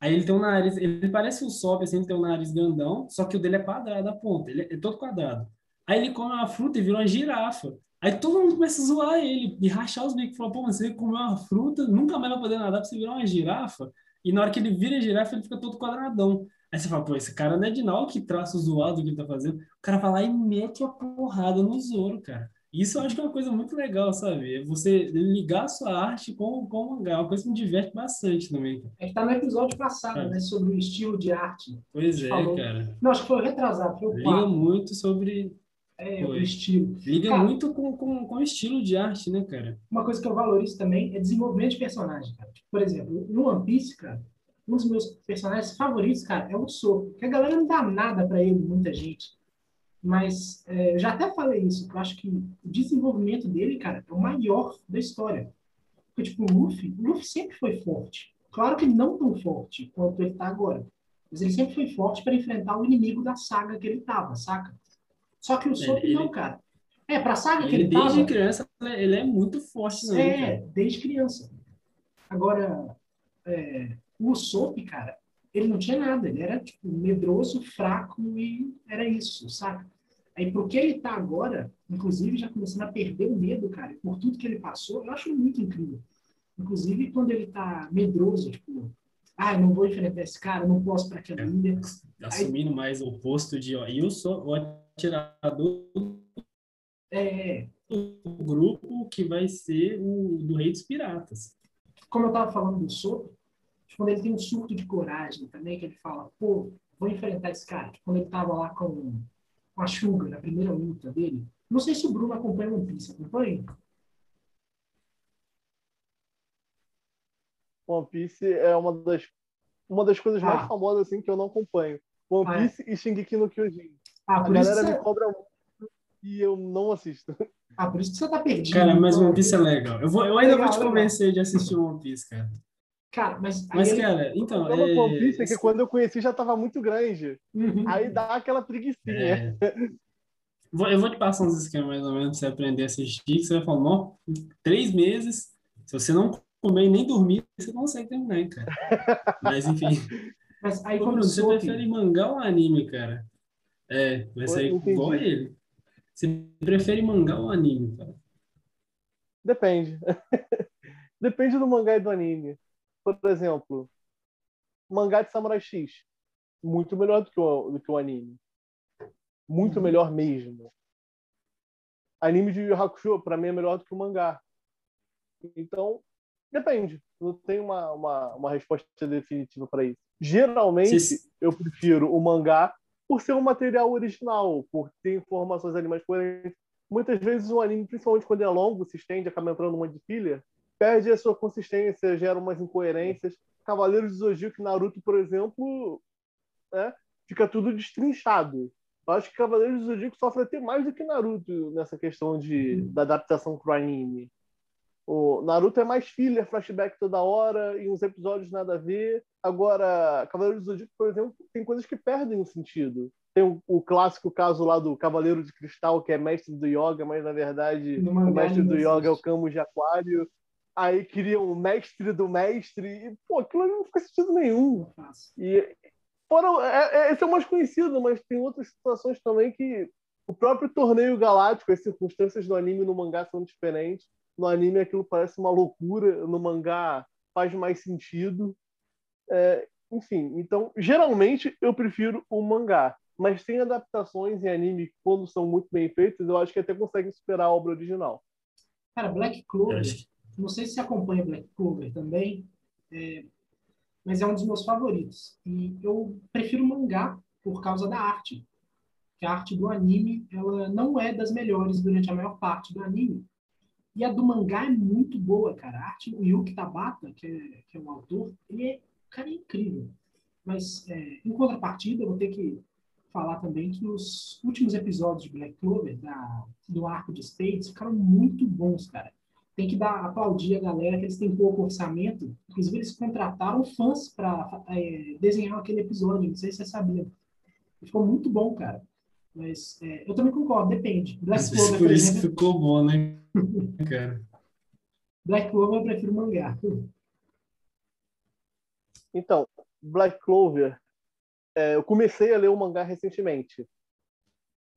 Aí ele tem um nariz, ele parece o Sop, assim, ele tem um nariz grandão, só que o dele é quadrado a ponta, ele é, é todo quadrado. Aí ele come uma fruta e vira uma girafa. Aí todo mundo começa a zoar ele e rachar os bicos. Fala, pô, mas você comeu uma fruta, nunca mais vai poder nadar pra você virar uma girafa. E na hora que ele vira girafa, ele fica todo quadradão. Aí você fala, pô, esse cara não é de não que traço zoado que ele tá fazendo. O cara vai lá e mete a porrada no Zoro, cara. Isso eu acho que é uma coisa muito legal, sabe? É você ligar a sua arte com, com o mangá. É uma coisa que me diverte bastante também. A gente tá no episódio passado, É. né? Sobre o estilo de arte. Pois é, Falou. cara. Não, acho que foi o retrasado, foi o Liga muito sobre. É, o Foi. estilo. Liga Cara, muito com, com, com o estilo de arte, né, cara? Uma coisa que eu valorizo também é desenvolvimento de personagem, cara. Tipo, Por exemplo, no One Piece, cara, um dos meus personagens favoritos, cara, é o Sop. Que a galera não dá nada pra ele, muita gente. Mas é, eu já até falei isso, que eu acho que o desenvolvimento dele, cara, é o maior da história. Porque, tipo, o Luffy, o Luffy sempre foi forte. Claro que não tão forte quanto ele tá agora. Mas ele sempre foi forte para enfrentar o inimigo da saga que ele tava, saca? Só que o Sop ele- não, cara. É, pra saga que Ele, ele desde tava... criança, ele é muito forte, né? É, cara? desde criança. Agora, é, o Usopp, cara, ele não tinha nada. Ele era, tipo, medroso, fraco e era isso, saca? Aí, pro que ele tá agora, inclusive já começando a perder o medo, cara, por tudo que ele passou, eu acho muito incrível. Inclusive, quando ele tá medroso, tipo, ah, não vou enfrentar esse cara, não posso para aquela É. ilha. Assumindo mais o posto de. Ó, eu sou o atirador É, do grupo que vai ser o do Rei dos Piratas. como eu tava falando do Usopp, quando ele tem um surto de coragem também, que ele fala, pô, vou enfrentar esse cara. Quando ele tava lá com, com a Suga, na primeira luta dele. Não sei se o Bruno acompanha o One Piece, acompanha? One Piece é uma das, uma das coisas mais Ah. famosas assim que eu não acompanho. One Ah, é? Piece e Shingeki no Kyojin. Ah, A por, isso que galera me você, cobra muito e eu não assisto. ah, por isso que você tá perdido. Cara, mas. One Piece é legal. Eu, vou, eu ainda Legal, vou te legal. convencer de assistir One Piece, cara. Cara, mas... Mas, ele- cara, então. O problema com One É, Piece é que quando eu conheci já tava muito grande. Uhum. Aí dá aquela preguiçinha. é, vou- eu vou te passar uns esquemas mais ou menos pra você aprender a assistir, que você vai falar, não, três meses, se você não comer e nem dormir, você consegue terminar, hein, cara. (laughs) Mas, enfim. Mas aí Ô, Bruno, você prefere mangá ou anime, cara? É, vai sair entendi. igual a ele. Você prefere mangá ou anime, cara? Depende. (laughs) Depende do mangá e do anime. Por exemplo, mangá de Samurai X. Muito melhor do que o, do que o anime. Muito Uhum. melhor mesmo. Anime de Yu Hakusho, pra mim, é melhor do que o mangá. Então, depende. Não tem uma, uma, uma resposta definitiva para isso. Geralmente, Se- eu prefiro o mangá por ser um material original, por ter informações animais coerentes. Muitas vezes o anime, principalmente quando é longo, se estende, acaba entrando um monte de filler, perde a sua consistência, gera umas incoerências. Cavaleiros de Zodíaco e Naruto, por exemplo, né, fica tudo destrinchado. Eu acho que Cavaleiros do Zodíaco sofre até mais do que Naruto nessa questão de, da adaptação pro anime. O Naruto é mais filler, flashback toda hora, e uns episódios nada a ver. Agora, Cavaleiros do Zodíaco, por exemplo, tem coisas que perdem o sentido. Tem o, o clássico caso lá do Cavaleiro de Cristal, que é mestre do yoga, mas na verdade o mestre do yoga é o. Camus de Aquário. Aí criam o mestre do mestre, e pô, aquilo não faz sentido nenhum. E foram, é, é, esse é o mais conhecido, mas tem outras situações também que o próprio torneio galáctico, as circunstâncias do anime e no mangá são diferentes. No anime aquilo parece uma loucura, no mangá faz mais sentido. É, enfim, então, geralmente eu prefiro o mangá. Mas tem adaptações em anime quando são muito bem feitas, eu acho que até conseguem superar a obra original. Cara, Black Clover, não sei se você acompanha Black Clover também, é, mas é um dos meus favoritos. E eu prefiro mangá por causa da arte que a arte do anime ela não é das melhores durante a maior parte do anime. E a do mangá é muito boa, cara. A arte, o Yuki Tabata, que é, que é o autor, ele é, cara, é incrível. Mas, é, em contrapartida, eu vou ter que falar também que os últimos episódios de Black Clover, da, do arco de Spades, ficaram muito bons, cara. Tem que dar, aplaudir a galera que eles têm pouco orçamento. Inclusive, eles contrataram fãs para é, desenhar aquele episódio. Não sei se você sabia. Ficou muito bom, cara. Mas é, eu também concordo, depende. Black Clover, por, isso exemplo, ficou bom, né, cara? Black Clover eu prefiro mangá. Então, Black Clover, é, eu comecei a ler o mangá recentemente.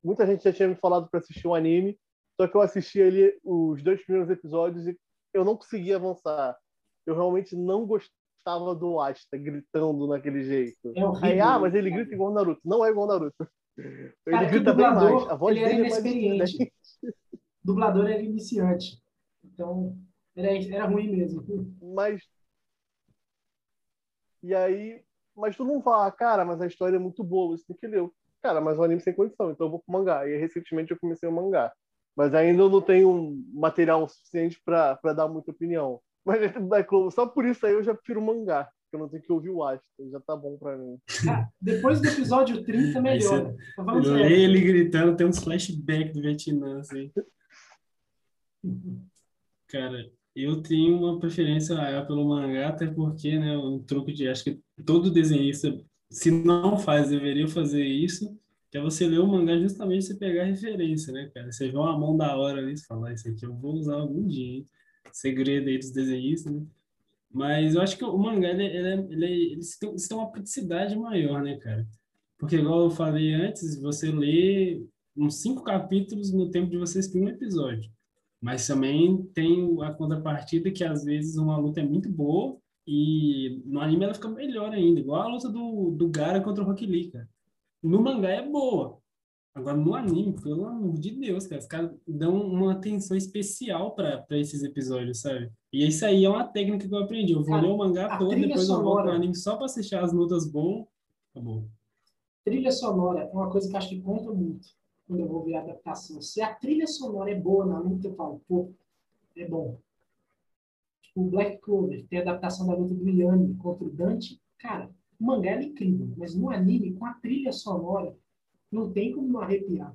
Muita gente já tinha me falado para assistir o um anime, só que eu assisti ali os dois primeiros episódios e eu não conseguia avançar. Eu realmente não gostava do Asta gritando naquele jeito. É horrível, Aí, ah, mas ele grita igual Naruto. Não é igual Naruto. Ele Cara, grita bem mais. A voz ele era é. O dublador era iniciante. Então, era, era ruim mesmo. Mas. E aí. Mas tu não fala, cara, mas a história é muito boa, você tem que ler. Cara, mas o anime sem condição, então eu vou pro mangá. E recentemente eu comecei o mangá. Mas ainda eu não tenho material suficiente para dar muita opinião. Mas (laughs) só por isso aí eu já prefiro mangá que eu não tenho que ouvir o Ashton, já tá bom pra mim. Ah, depois do episódio 30, melhor. Eu leio ele gritando, tem uns flashbacks do Vietnã, assim. Cara, eu tenho uma preferência maior pelo mangá, até porque, né, um truque de, acho que todo desenhista, se não faz, deveria fazer isso, que é você ler o mangá justamente você pegar referência, né, cara? Você vê uma mão da hora ali, você fala, ah, isso aqui eu vou usar algum dia, hein? Segredo aí dos desenhistas, né? Mas eu acho que o mangá, ele, ele, ele, ele tem, ele tem uma praticidade maior, né, cara? Porque, igual eu falei antes, você lê uns cinco capítulos no tempo de você assistir um episódio. Mas também tem a contrapartida que, às vezes, uma luta é muito boa e no anime ela fica melhor ainda. Igual a luta do, do Gara contra o Rock Lee, cara. No mangá é boa, Agora, no anime, pelo amor de Deus, cara, os caras dão uma atenção especial para esses episódios, sabe? E isso aí é uma técnica que eu aprendi. Eu vou cara, ler o mangá todo, depois sonora, eu volto no anime só para assistir as lutas bom. Acabou. Trilha sonora é uma coisa que acho que conta muito quando eu vou ver a adaptação. Se a trilha sonora é boa na luta, eu falo, pô, é bom. Tipo, o Black Clover, tem a adaptação da luta do Yami contra o Dante. Cara, o mangá é incrível, mas no anime, com a trilha sonora, não tem como não arrepiar.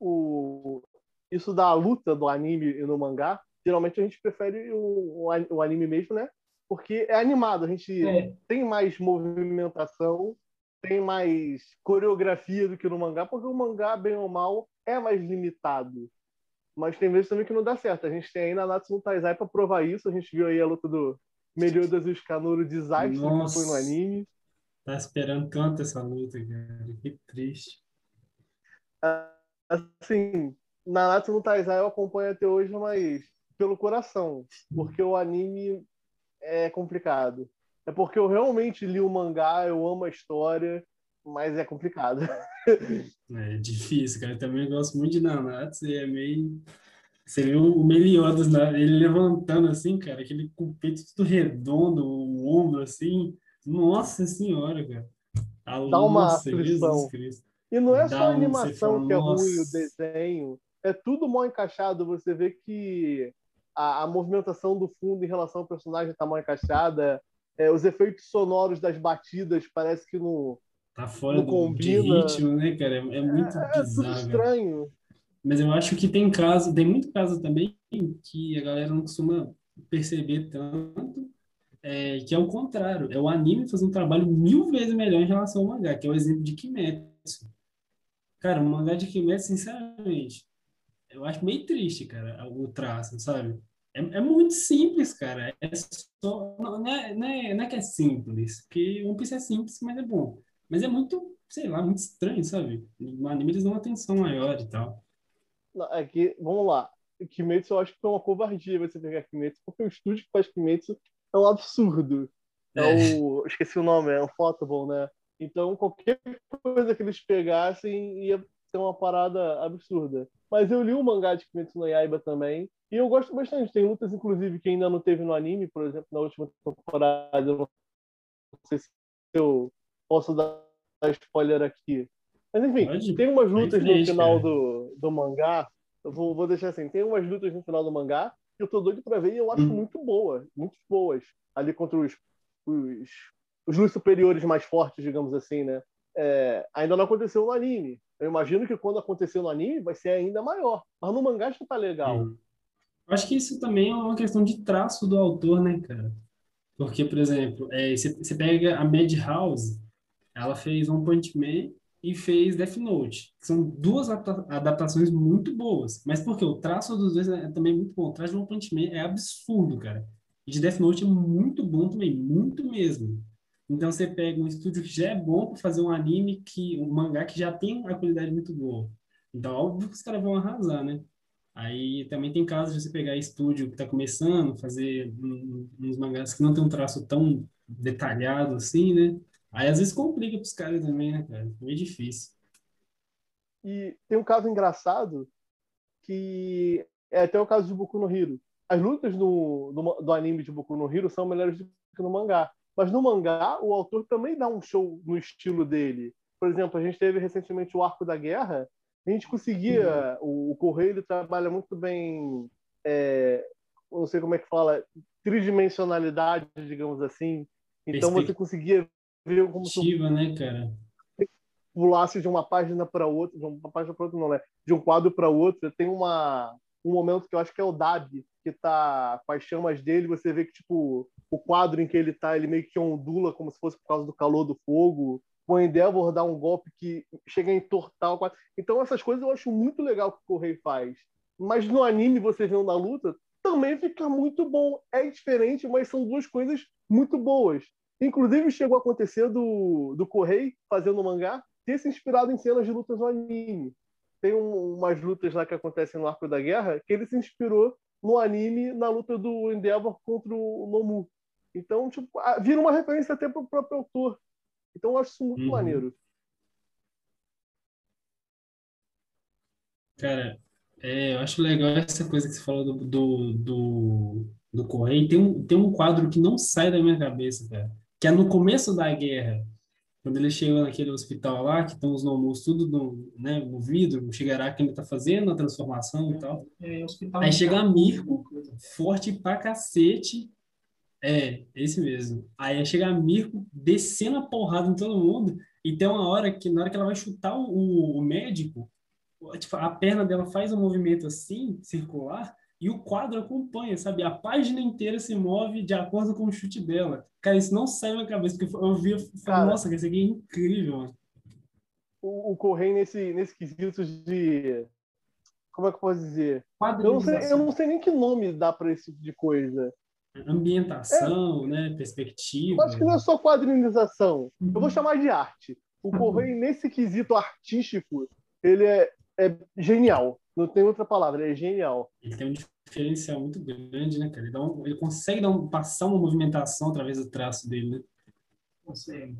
O... Isso da luta do anime e no mangá, geralmente a gente prefere o, o anime mesmo, né? Porque é animado, a gente é. tem mais movimentação, tem mais coreografia do que no mangá, porque o mangá, bem ou mal, é mais limitado. Mas tem vezes também que não dá certo. A gente tem aí na Natsu no Taizai para provar isso. A gente viu aí a luta do Meliodas e os Kanuro desastre Nossa. que foi no anime. Tá esperando tanto essa luta, cara. Que triste. Assim, Nanatsu no Taizai eu acompanho até hoje, mas pelo coração. Porque o anime é complicado. É porque eu realmente li o mangá, eu amo a história, mas é complicado. (laughs) É difícil, cara. Eu também gosto muito de Nanatsu e é meio você viu o Meliodas, né? ele levantando assim, cara, aquele peito tudo redondo, o ombro assim. Nossa senhora, cara. A Dá uma aflição. E não é Dá só a animação fala, que é nossa. ruim, o desenho. É tudo mal encaixado. Você vê que a, a movimentação do fundo em relação ao personagem está mal encaixada. É, os efeitos sonoros das batidas parece que não. Tá fora não do, combina. de ritmo, né, cara? É, é muito é, bizarro. É estranho. Mas eu acho que tem caso, tem muito caso também que a galera não costuma perceber tanto, é, que é o contrário. É o anime fazendo um trabalho mil vezes melhor em relação ao mangá, que é o exemplo de Kimetsu. Cara, o mangá de Kimetsu, sinceramente, eu acho meio triste, cara, o traço, sabe? É, é muito simples, cara. É só, não, é, não, é, não é que é simples, porque One Piece é simples, mas é bom. Mas é muito, sei lá, muito estranho, sabe? No anime eles dão uma atenção maior e tal. É que, vamos lá. Kimetsu eu acho que foi uma covardia você pegar Kimetsu, porque o estúdio que faz Kimetsu é um absurdo. É, é o. Esqueci o nome, é o Photable, né? Então, qualquer coisa que eles pegassem ia ser uma parada absurda. Mas eu li o mangá de Kimetsu no Yaiba também, e eu gosto bastante. Tem lutas, inclusive, que ainda não teve no anime, por exemplo, na última temporada. Eu não sei se eu posso dar spoiler aqui. Mas, enfim, Pode. tem umas lutas no final do, do mangá. Eu vou, vou deixar assim: tem umas lutas no final do mangá que eu tô doido pra ver e eu acho hum. muito boa, muito boas. Ali contra os, os, os luz superiores mais fortes, digamos assim, né? É, ainda não aconteceu no anime. Eu imagino que quando acontecer no anime vai ser ainda maior. Mas no mangá já tá legal. Hum. Acho que isso também é uma questão de traço do autor, né, cara? Porque, por exemplo, é, você, pega a Madhouse, ela fez One Punch Man e fez Death Note. São duas adaptações muito boas. Mas porque o traço dos dois é também muito bom. O traço de One Punch Man é absurdo, cara. E de Death Note é muito bom também, muito mesmo. Então você pega um estúdio que já é bom para fazer um anime, que um mangá que já tem uma qualidade muito boa. Então, óbvio que os caras vão arrasar, né? Aí também tem casos de você pegar estúdio que está começando, fazer uns mangás que não tem um traço tão detalhado assim, né? Aí às vezes complica para os caras também, né, cara? É meio difícil. E tem um caso engraçado que é até o caso de Boku no Hero. As lutas do, do, do anime de Boku no Hero são melhores do que no mangá. Mas no mangá, o autor também dá um show no estilo dele. Por exemplo, a gente teve recentemente o Arco da Guerra, a gente conseguia. Uhum. O, o Correio ele trabalha muito bem. É, não sei como é que fala, tridimensionalidade, digamos assim. Então você conseguia ver como se né, cara? pulasse de uma página para outra, de uma página para outra não, né? De um quadro para outro. Tem uma um momento que eu acho que é o Dab, que tá com as chamas dele, você vê que tipo o quadro em que ele tá, ele meio que ondula como se fosse por causa do calor do fogo o Endeavor dá um golpe que chega a entortar o quadro. Então, essas coisas eu acho muito legal que o Correio faz. Mas no anime, você vendo na luta, também fica muito bom. É diferente, mas são duas coisas muito boas. Inclusive, chegou a acontecer do, do Correio, fazendo mangá, ter se inspirado em cenas de lutas no anime. Tem um, umas lutas lá que acontecem no Arco da Guerra, que ele se inspirou no anime, na luta do Endeavor contra o Nomu. Então, tipo, vira uma referência até para o próprio autor. Então eu acho isso muito uhum. maneiro. Cara, é, eu acho legal essa coisa que você falou do, do, do, do Correio. Tem um, tem um quadro que não sai da minha cabeça, cara. Que é no começo da guerra. Quando ele chega naquele hospital lá, que estão os nomus tudo no, né, no vidro, o Shigaraki ainda tá fazendo a transformação e tal. É, Aí chega a Mirko, forte pra cacete, é, esse mesmo. Aí chega a Mirko descendo a porrada em todo mundo, e tem uma hora que, na hora que ela vai chutar o, o médico, tipo, a perna dela faz um movimento assim, circular, e o quadro acompanha, sabe? A página inteira se move de acordo com o chute dela. Cara, isso não sai da minha cabeça, porque eu vi e falei, nossa, esse aqui é incrível, mano. O, o Correio nesse, nesse quesito de. Como é que eu posso dizer? Eu não, sei, eu não sei nem que nome dá para esse tipo de coisa ambientação, é. né, perspectiva. Eu acho que não é só quadrinização. Uhum. Eu vou uhum. chamar de arte. O uhum. Correio, nesse quesito artístico, ele é, é genial. Não tem outra palavra, ele é genial. Ele tem um diferencial muito grande, né, cara? Ele, um, ele consegue dar um, passar uma movimentação através do traço dele, né? Consegue.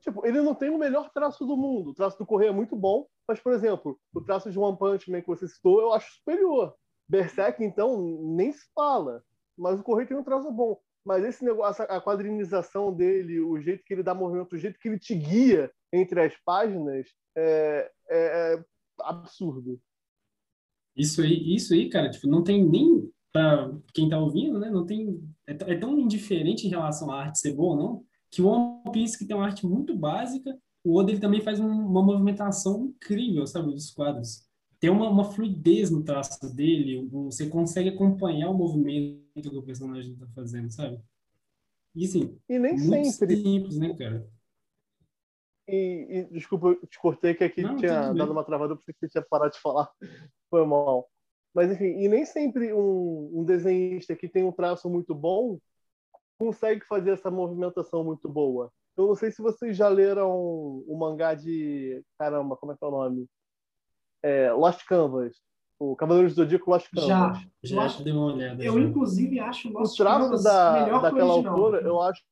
Tipo, ele não tem o melhor traço do mundo. O traço do Correio é muito bom, mas, por exemplo, o traço de One Punch Man que você citou, eu acho superior. Berserk, então, nem se fala mas o Correio tem um traço bom. Mas esse negócio, a quadrinização dele, o jeito que ele dá movimento, o jeito que ele te guia entre as páginas, é, é, é absurdo. Isso aí, isso aí, cara, tipo, não tem nem para quem tá ouvindo, né? Não tem é, é, tão indiferente em relação à arte ser boa, não, que o One Piece que tem uma arte muito básica, o Oda ele também faz um, uma movimentação incrível, sabe, dos quadros tem uma, uma fluidez no traço dele, você consegue acompanhar o movimento que o personagem está fazendo, sabe? E assim, e nem sempre. simples, né, cara? E, e, desculpa, eu te cortei que aqui Não, tinha dado uma travada porque você tinha parado de falar. (laughs) Foi mal. Mas enfim, e nem sempre um, um desenhista que tem um traço muito bom consegue fazer essa movimentação muito boa. Eu não sei se vocês já leram o mangá de. Caramba, como é que é o nome? É, Lost Canvas. O Cavaleiros do Zodíaco Lost Canvas. Já, Já acho que dei uma olhada. Eu, já. inclusive, acho O Lost traço Canvas da, melhor que o daquela original. autora, eu acho.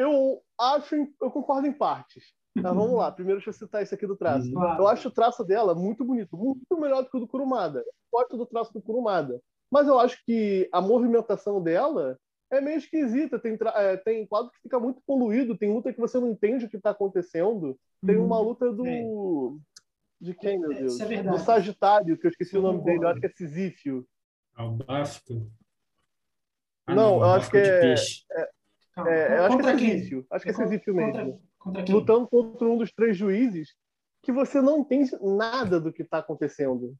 Eu acho, em- eu concordo em partes. Mas vamos lá, primeiro deixa eu citar isso aqui do traço. Uhum. Eu acho o traço dela muito bonito, muito melhor do que o do Kurumada. Eu gosto do traço do Kurumada. Mas eu acho que a movimentação dela é meio esquisita. Tem, é, tem quadro que fica muito poluído, tem luta que você não entende o que está acontecendo. Tem Uhum. uma luta do. De quem, meu É, Deus? isso é do Sagitário, que eu esqueci o nome dele, eu acho que é Sisífio. Albafto? Ah, Não, eu acho Albafto que é- É, eu acho que é? Sisífio. Acho que é contra- mesmo. Contra? Lutando contra um dos três juízes que você não entende nada do que está acontecendo.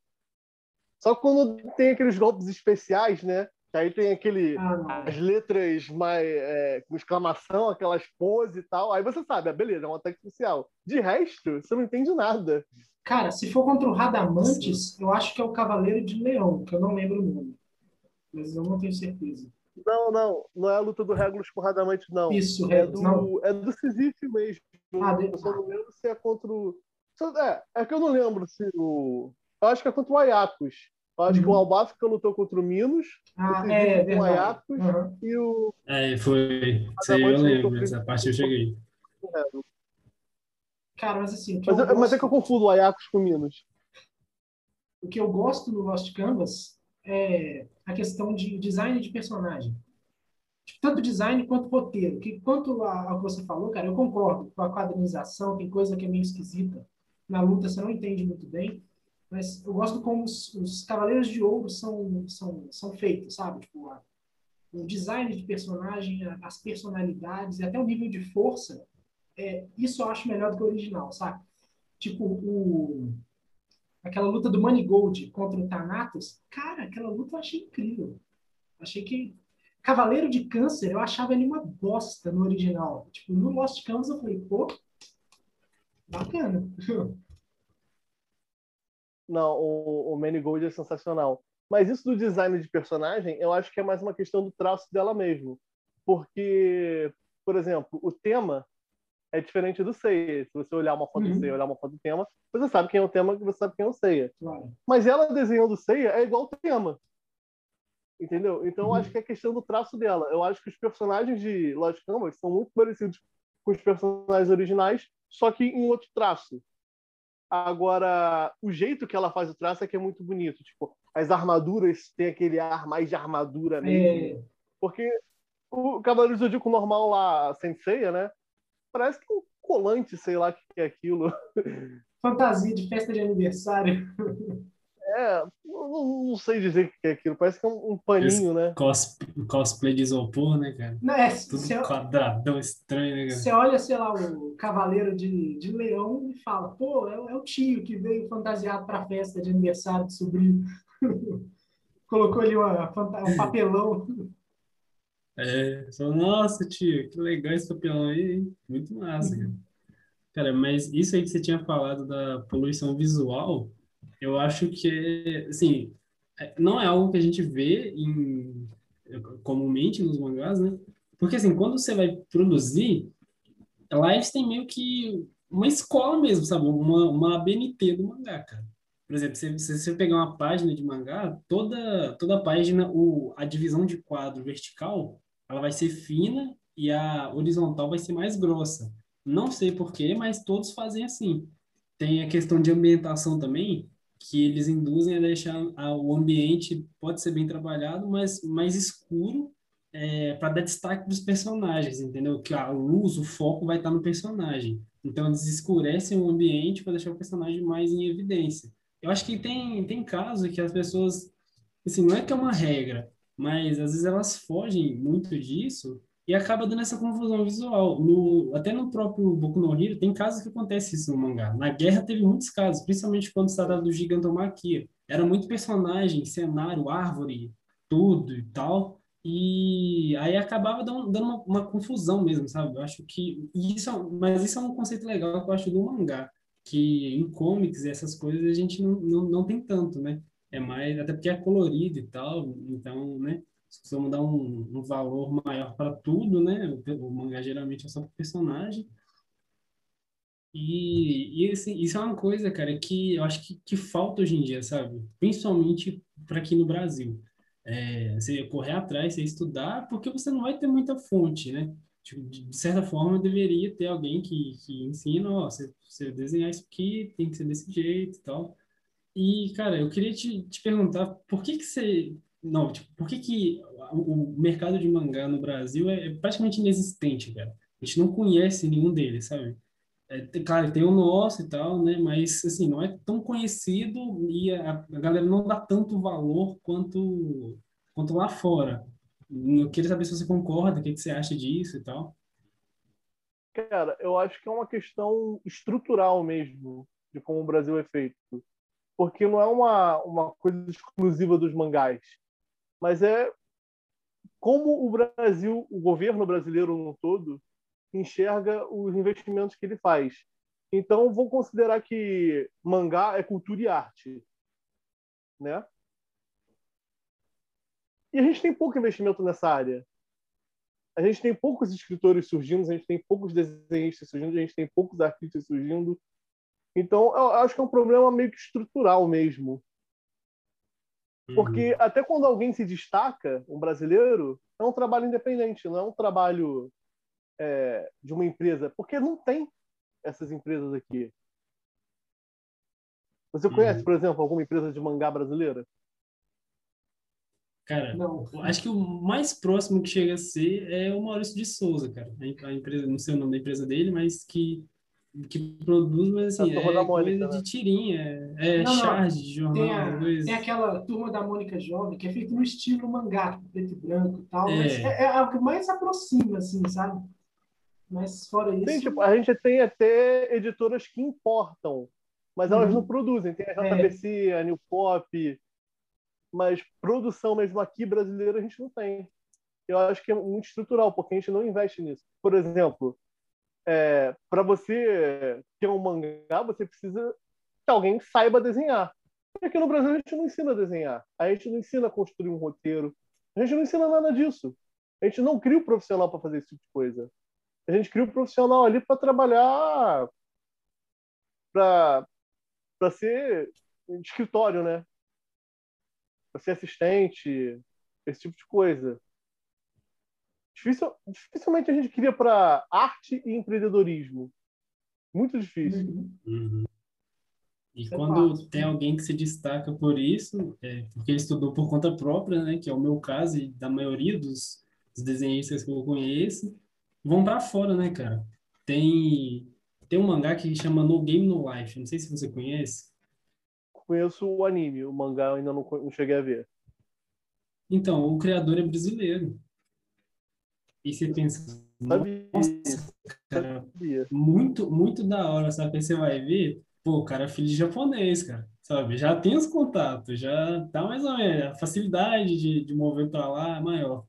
Só quando tem aqueles golpes especiais, né? Que aí tem aquele. Ah. As letras mais, é, com exclamação, aquelas poses e tal. Aí você sabe, ah, beleza, é um ataque especial. De resto, você não entende nada. Cara, se for contra o Radamantes, eu acho que é o Cavaleiro de Leão, que eu não lembro o nome. Mas eu não tenho certeza. Não, não, não é a luta do Regulus com o Radamante, não. Isso, É Regulus, não. do, é do Sisífio mesmo. Ah, Eu só não lembro se é contra o. É, é que eu não lembro se o. Eu acho que é contra o Ayacos. Eu acho que o Uhum. Albafka lutou contra o Minos Ah, é, com verdade. Ayacos. Aham. e o É, foi. Isso aí eu lembro, essa parte eu cheguei. Cara, mas assim, o Mas, eu eu- mas é que eu gosto, confundo o Ayacos com o Minos. o que eu gosto no Lost Canvas é a questão de design de personagem. Tipo, Tanto design quanto roteiro. Que quanto ao que você falou, cara, eu concordo com a quadrinização, tem coisa que é meio esquisita. Na luta você não entende muito bem. Mas eu gosto como os, os Cavaleiros de Ouro são, são, são feitos, sabe? Tipo, a- o design de personagem, a- as personalidades e até o nível de força, é, isso eu acho melhor do que o original, sabe? Tipo, o, aquela luta do Manigold contra o Thanatos, cara, aquela luta eu achei incrível. Achei que Cavaleiro de Câncer, eu achava ele uma bosta no original. Tipo, no Lost Canvas eu falei, pô, bacana. (laughs) Não, o, o Manigold é sensacional. Mas isso do design de personagem, eu acho que é mais uma questão do traço dela mesmo. Porque, por exemplo, o tema é diferente do Seiya. Se você olhar uma foto Uhum. do Seiya, olhar uma foto do tema, você sabe quem é o tema, você sabe quem é o Seiya. Claro. Mas ela desenhando o Seiya é igual o tema. Entendeu? Então eu Uhum. acho que é questão do traço dela. Eu acho que os personagens de Lost Canvas são muito parecidos com os personagens originais, só que em outro traço. Agora, o jeito que ela faz o traço é que é muito bonito. Tipo, as armaduras têm aquele ar mais de armadura mesmo. É, Porque o Cavaleiro do Zodíaco normal lá, Senseiya, né? Parece que é um colante, sei lá o que é aquilo. (laughs) fantasia de festa de aniversário. É, não, não sei dizer o que é aquilo. Parece que é um, um paninho, né? Cos, cosplay de isopor, né, cara? Não, é, Tudo você, quadradão estranho, né, cara? você olha, sei lá, o Cavaleiro de, de Leão e fala, pô, é, o- é o tio que veio fantasiado para a festa de aniversário do sobrinho. (laughs) Colocou ali uma, um papelão. É, nossa, tio, que legal esse papelão aí? Muito massa, cara. Cara, mas isso aí que você tinha falado da poluição visual, eu acho que, assim, é- não é algo que a gente vê em, comumente nos mangás, né? Porque, assim, quando você vai produzir, lá eles têm meio que uma escola mesmo, sabe? Uma, uma ABNT do mangá, cara. Por exemplo, se, você pegar uma página de mangá, toda, toda página, o, a divisão de quadro vertical, ela vai ser fina e a horizontal vai ser mais grossa. Não sei porquê, mas todos fazem assim. Tem a questão de ambientação também, que eles induzem a deixar o ambiente, pode ser bem trabalhado, mas mais escuro, para dar destaque para os personagens, entendeu? Que a luz, o foco vai estar no personagem. Então eles escurecem o ambiente para deixar o personagem mais em evidência. Eu acho que tem, tem casos que as pessoas, assim, não é que é uma regra, mas às vezes elas fogem muito disso e acaba dando essa confusão visual. No, até no próprio Boku no Hero tem casos que acontece isso no mangá. Na guerra teve muitos casos, principalmente quando se tratava do Gigantomachia. Era muito personagem, cenário, árvore, tudo e tal. E aí acabava dando, uma, uma confusão mesmo, sabe? Eu acho que isso, é mas isso é um conceito legal que eu acho do mangá, que em comics e essas coisas a gente não, não, não tem tanto, né? É mais, até porque é colorido e tal, então, né? costumam dar um, um valor maior para tudo, né? O, o, mangá geralmente é só para personagem. E, e assim, isso é uma coisa, cara, que eu acho que, que falta hoje em dia, sabe? Principalmente para aqui no Brasil. É, você correr atrás, você estudar, porque você não vai ter muita fonte, né? Tipo, de certa forma, deveria ter alguém que, que ensina, ó, você, você desenhar isso aqui, tem que ser desse jeito e tal. E, cara, eu queria te, te perguntar, por que que você... Não, tipo, por que que o, o mercado de mangá no Brasil é, é praticamente inexistente, cara? A gente não conhece nenhum deles, sabe? É, claro, tem o nosso e tal, né? Mas, assim, não é tão conhecido e a, a galera não dá tanto valor quanto, quanto lá fora. Eu queria saber se você concorda, o que, que você acha disso e tal. Cara, eu acho que é uma questão estrutural mesmo de como o Brasil é feito. Porque não é uma, uma coisa exclusiva dos mangás, mas é como o Brasil, o governo brasileiro no todo, enxerga os investimentos que ele faz. Então, vou considerar que mangá é cultura e arte, né? E a gente tem pouco investimento nessa área. A gente tem poucos escritores surgindo, a gente tem poucos desenhistas surgindo, a gente tem poucos artistas surgindo. Então, eu acho que é um problema meio que estrutural mesmo. Porque uhum. até quando alguém se destaca, um brasileiro, é um trabalho independente, não é um trabalho é, de uma empresa, porque não tem essas empresas aqui. Você uhum. conhece, por exemplo, alguma empresa de mangá brasileira? Cara, não. acho que o mais próximo que chega a ser é o Maurício de Souza, cara. A empresa, não sei o nome da empresa dele, mas que, que produz, mas assim, é coisa Mônica, né? de tirinha, é não, charge não. de jornal. Tem, a, tem aquela turma da Mônica Jovem, que é feito no estilo mangá, preto e branco e tal, é. mas é, é o que mais aproxima, assim, sabe? Mas fora isso. Sim, tipo, a gente tem até editoras que importam, mas elas uhum. não produzem. Tem a JBC, é. a New Pop, mas produção mesmo aqui brasileira a gente não tem. Eu acho que é muito estrutural, porque a gente não investe nisso. Por exemplo, é, para você ter um mangá, você precisa que alguém saiba desenhar. E aqui no Brasil a gente não ensina a desenhar, a gente não ensina a construir um roteiro, a gente não ensina nada disso. A gente não cria o um profissional para fazer esse tipo de coisa a gente cria um profissional ali para trabalhar para ser de escritório, né? Para ser assistente, esse tipo de coisa. Difícil, dificilmente a gente cria para arte e empreendedorismo. Muito difícil. Uhum. E é quando fácil. tem alguém que se destaca por isso, é, porque ele estudou por conta própria, né, que é o meu caso e da maioria dos, dos desenhistas que eu conheço, vão para fora, né, cara? Tem tem um mangá que chama No Game No Life, não sei se você conhece. Conheço o anime, o mangá eu ainda não, não cheguei a ver. Então, o criador é brasileiro. E você pensa, Sabia. nossa, cara, muito, muito da hora, sabe? Aí você vai ver, pô, o cara é filho de japonês, cara, sabe? Já tem os contatos, já tá mais ou menos, a facilidade de, de mover para lá é maior.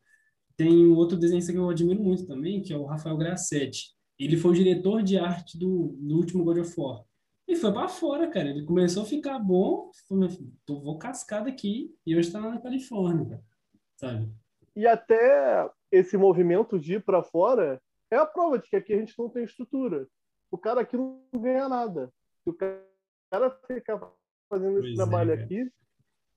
Tem outro desenhista que eu admiro muito também, que é o Rafael Grassetti. Ele foi o diretor de arte do, do último God of War. E foi para fora, cara. Ele começou a ficar bom, falou, tô, vou cascar daqui, e hoje está lá na Califórnia, cara. sabe? E até esse movimento de ir para fora é a prova de que aqui a gente não tem estrutura. O cara aqui não ganha nada. Se o cara ficar fazendo pois esse é, trabalho aqui,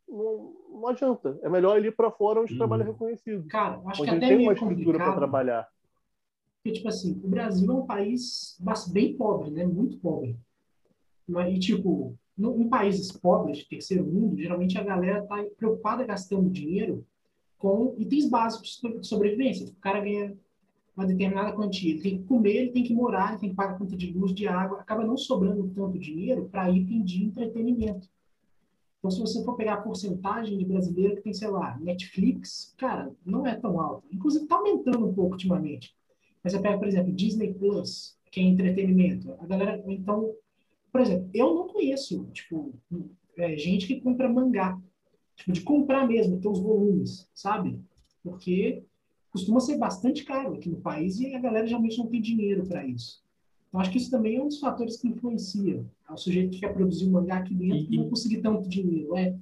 não, não adianta. É melhor ele ir para fora onde o trabalho é uhum. reconhecido. Cara, acho que até tem uma estrutura para trabalhar. Porque, tipo assim, o Brasil é um país bem pobre, né? Muito pobre. E, tipo, no, em países pobres, de terceiro mundo, geralmente a galera tá preocupada gastando dinheiro com itens básicos de sobrevivência. O cara ganha uma determinada quantia, ele tem que comer, ele tem que morar, ele tem que pagar conta de luz, de água, acaba não sobrando tanto dinheiro para item de entretenimento. Então, se você for pegar a porcentagem de brasileiro que tem, sei lá, Netflix, cara, não é tão alta. Inclusive, está aumentando um pouco ultimamente. Mas você pega, por exemplo, Disney Plus, que é entretenimento. A galera, então, por exemplo, eu não conheço, tipo, é, gente que compra mangá. Tipo, de comprar mesmo, ter os volumes, sabe? Porque costuma ser bastante caro aqui no país e a galera geralmente não tem dinheiro para isso. Então, acho que isso também é um dos fatores que influencia. O sujeito que quer produzir um mangá aqui dentro e não conseguir tanto dinheiro. É.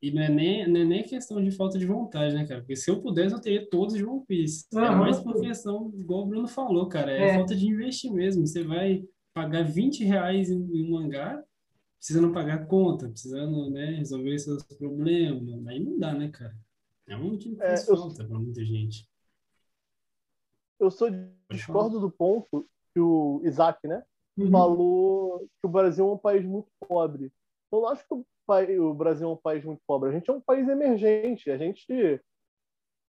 E não é, nem, não é nem questão de falta de vontade, né, cara? Porque se eu pudesse, eu teria todos de One Piece. Uhum. É mais por questão, igual o Bruno falou, cara, é, é. falta de investir mesmo. Você vai pagar 20 reais em, em um mangá, precisando pagar conta, precisando, né, resolver seus problemas. Aí não dá, né, cara? É um que faz é, falta eu... pra muita gente. Eu sou discordo do ponto que o Isaac, né, uhum. falou que o Brasil é um país muito pobre. Eu não acho que o Brasil é um país muito pobre. A gente é um país emergente. A gente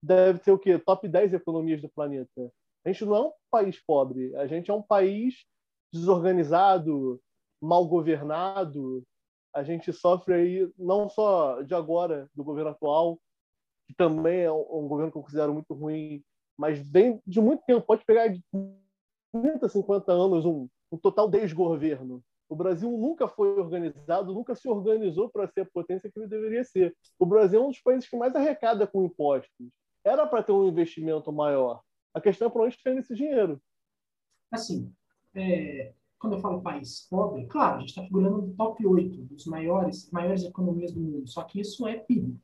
deve ter o quê? Top 10 economias do planeta. A gente não é um país pobre. A gente é um país desorganizado, mal governado. A gente sofre aí, não só de agora, do governo atual, que também é um governo que eu considero muito ruim, mas vem de muito tempo. Pode pegar de 30, 50 anos um, um total desgoverno. O Brasil nunca foi organizado, nunca se organizou para ser a potência que ele deveria ser. O Brasil é um dos países que mais arrecada com impostos. Era para ter um investimento maior. A questão é para onde está esse dinheiro. Assim, é, quando eu falo país pobre, claro, a gente está figurando no top 8 dos maiores, maiores economias do mundo. Só que isso é PIB.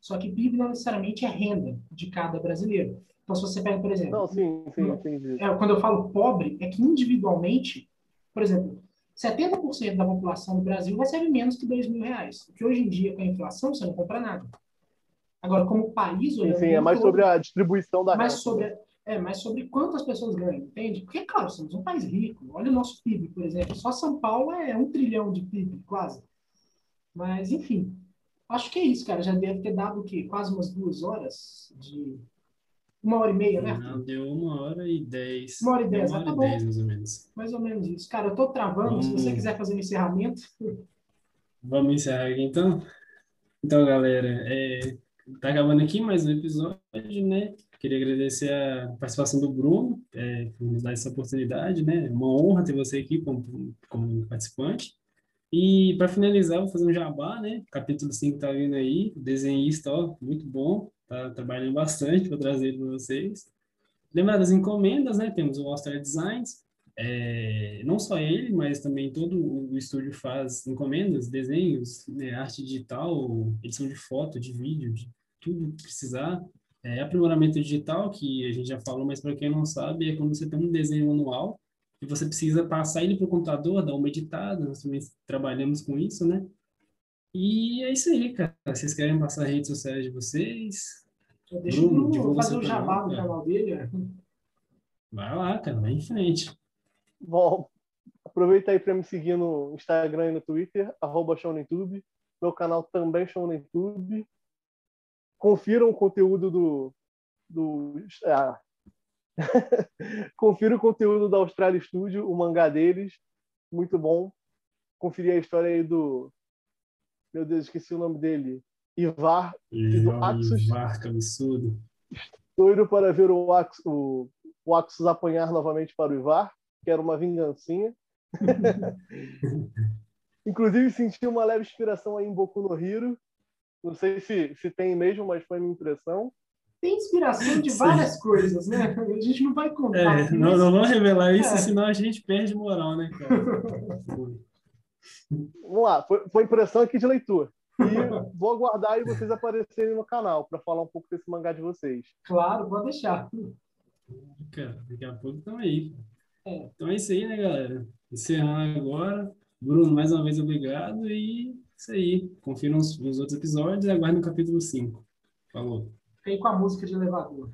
Só que PIB não necessariamente é renda de cada brasileiro. Então, se você pega, por exemplo. Não, sim, sim. É, quando eu falo pobre, é que individualmente, por exemplo, 70% da população do Brasil recebe menos que 2 mil reais. Que hoje em dia, com a inflação, você não compra nada. Agora, como país... Sim, sim é mais todo, sobre a distribuição da mais renda. Sobre, é, mais sobre quantas pessoas ganham, entende? Porque, claro, somos um país rico. Olha o nosso PIB, por exemplo. Só São Paulo é um trilhão de PIB, quase. Mas, enfim. Acho que é isso, cara. Já deve ter dado o quê? Quase umas duas horas de uma hora e meia, né? Não, deu uma hora e dez. Uma hora e dez, uma hora ah, tá e dez, mais ou menos. Mais ou menos isso. Cara, eu tô travando, se você quiser fazer um encerramento. Vamos encerrar aqui, então? Então, galera, é... tá acabando aqui mais um episódio, né? Queria agradecer a participação do Bruno, é, por nos dar essa oportunidade, né? É uma honra ter você aqui como, como participante. E para finalizar, vou fazer um jabá, né? Capítulo 5 tá vindo aí, desenhista, ó, muito bom tá trabalhando bastante para trazer para vocês. Lembrar das encomendas, né? Temos o All Star Designs, é, não só ele, mas também todo o estúdio faz encomendas, desenhos, né, arte digital, edição de foto, de vídeo, de tudo que precisar. É, aprimoramento digital, que a gente já falou, mas para quem não sabe, é quando você tem um desenho manual e você precisa passar ele para o computador, dar uma editada, nós também trabalhamos com isso, né? E é isso aí, cara. Vocês querem passar as redes sociais de vocês? Deixa Bruno, eu fazer o jabá no canal dele. Né? Vai lá, cara, vai em frente. Bom, aproveita aí para me seguir no Instagram e no Twitter, arroba ShowNetube. Meu canal também ShowNetube. Confiram o conteúdo do. do ah. (laughs) Confira o conteúdo da Austrália Studio, o mangá deles. Muito bom. Conferir a história aí do meu Deus, esqueci o nome dele. Ivar, do Axus. Ivar, que absurdo. Doido para ver o, Axus, o, o Axus apanhar novamente para o Ivar, que era uma vingancinha. (laughs) (laughs) Inclusive, senti uma leve inspiração aí em Boku no Hiro. Não sei se, se tem mesmo, mas foi a minha impressão. Tem inspiração de várias Sim. coisas, né? A gente não vai contar. É, não, mas... não vamos revelar isso, é. senão a gente perde moral, né, cara? (laughs) Vamos lá, foi, foi impressão aqui de leitura. E vou aguardar aí vocês aparecerem no canal para falar um pouco desse mangá de vocês. Claro, vou deixar. Cara, daqui a pouco estão aí. É. Então é isso aí, né, galera? Encerrando agora. Bruno, mais uma vez, obrigado. E isso aí. Confiram os, os outros episódios e aguardem o capítulo 5. Falou. Fiquei com a música de elevador.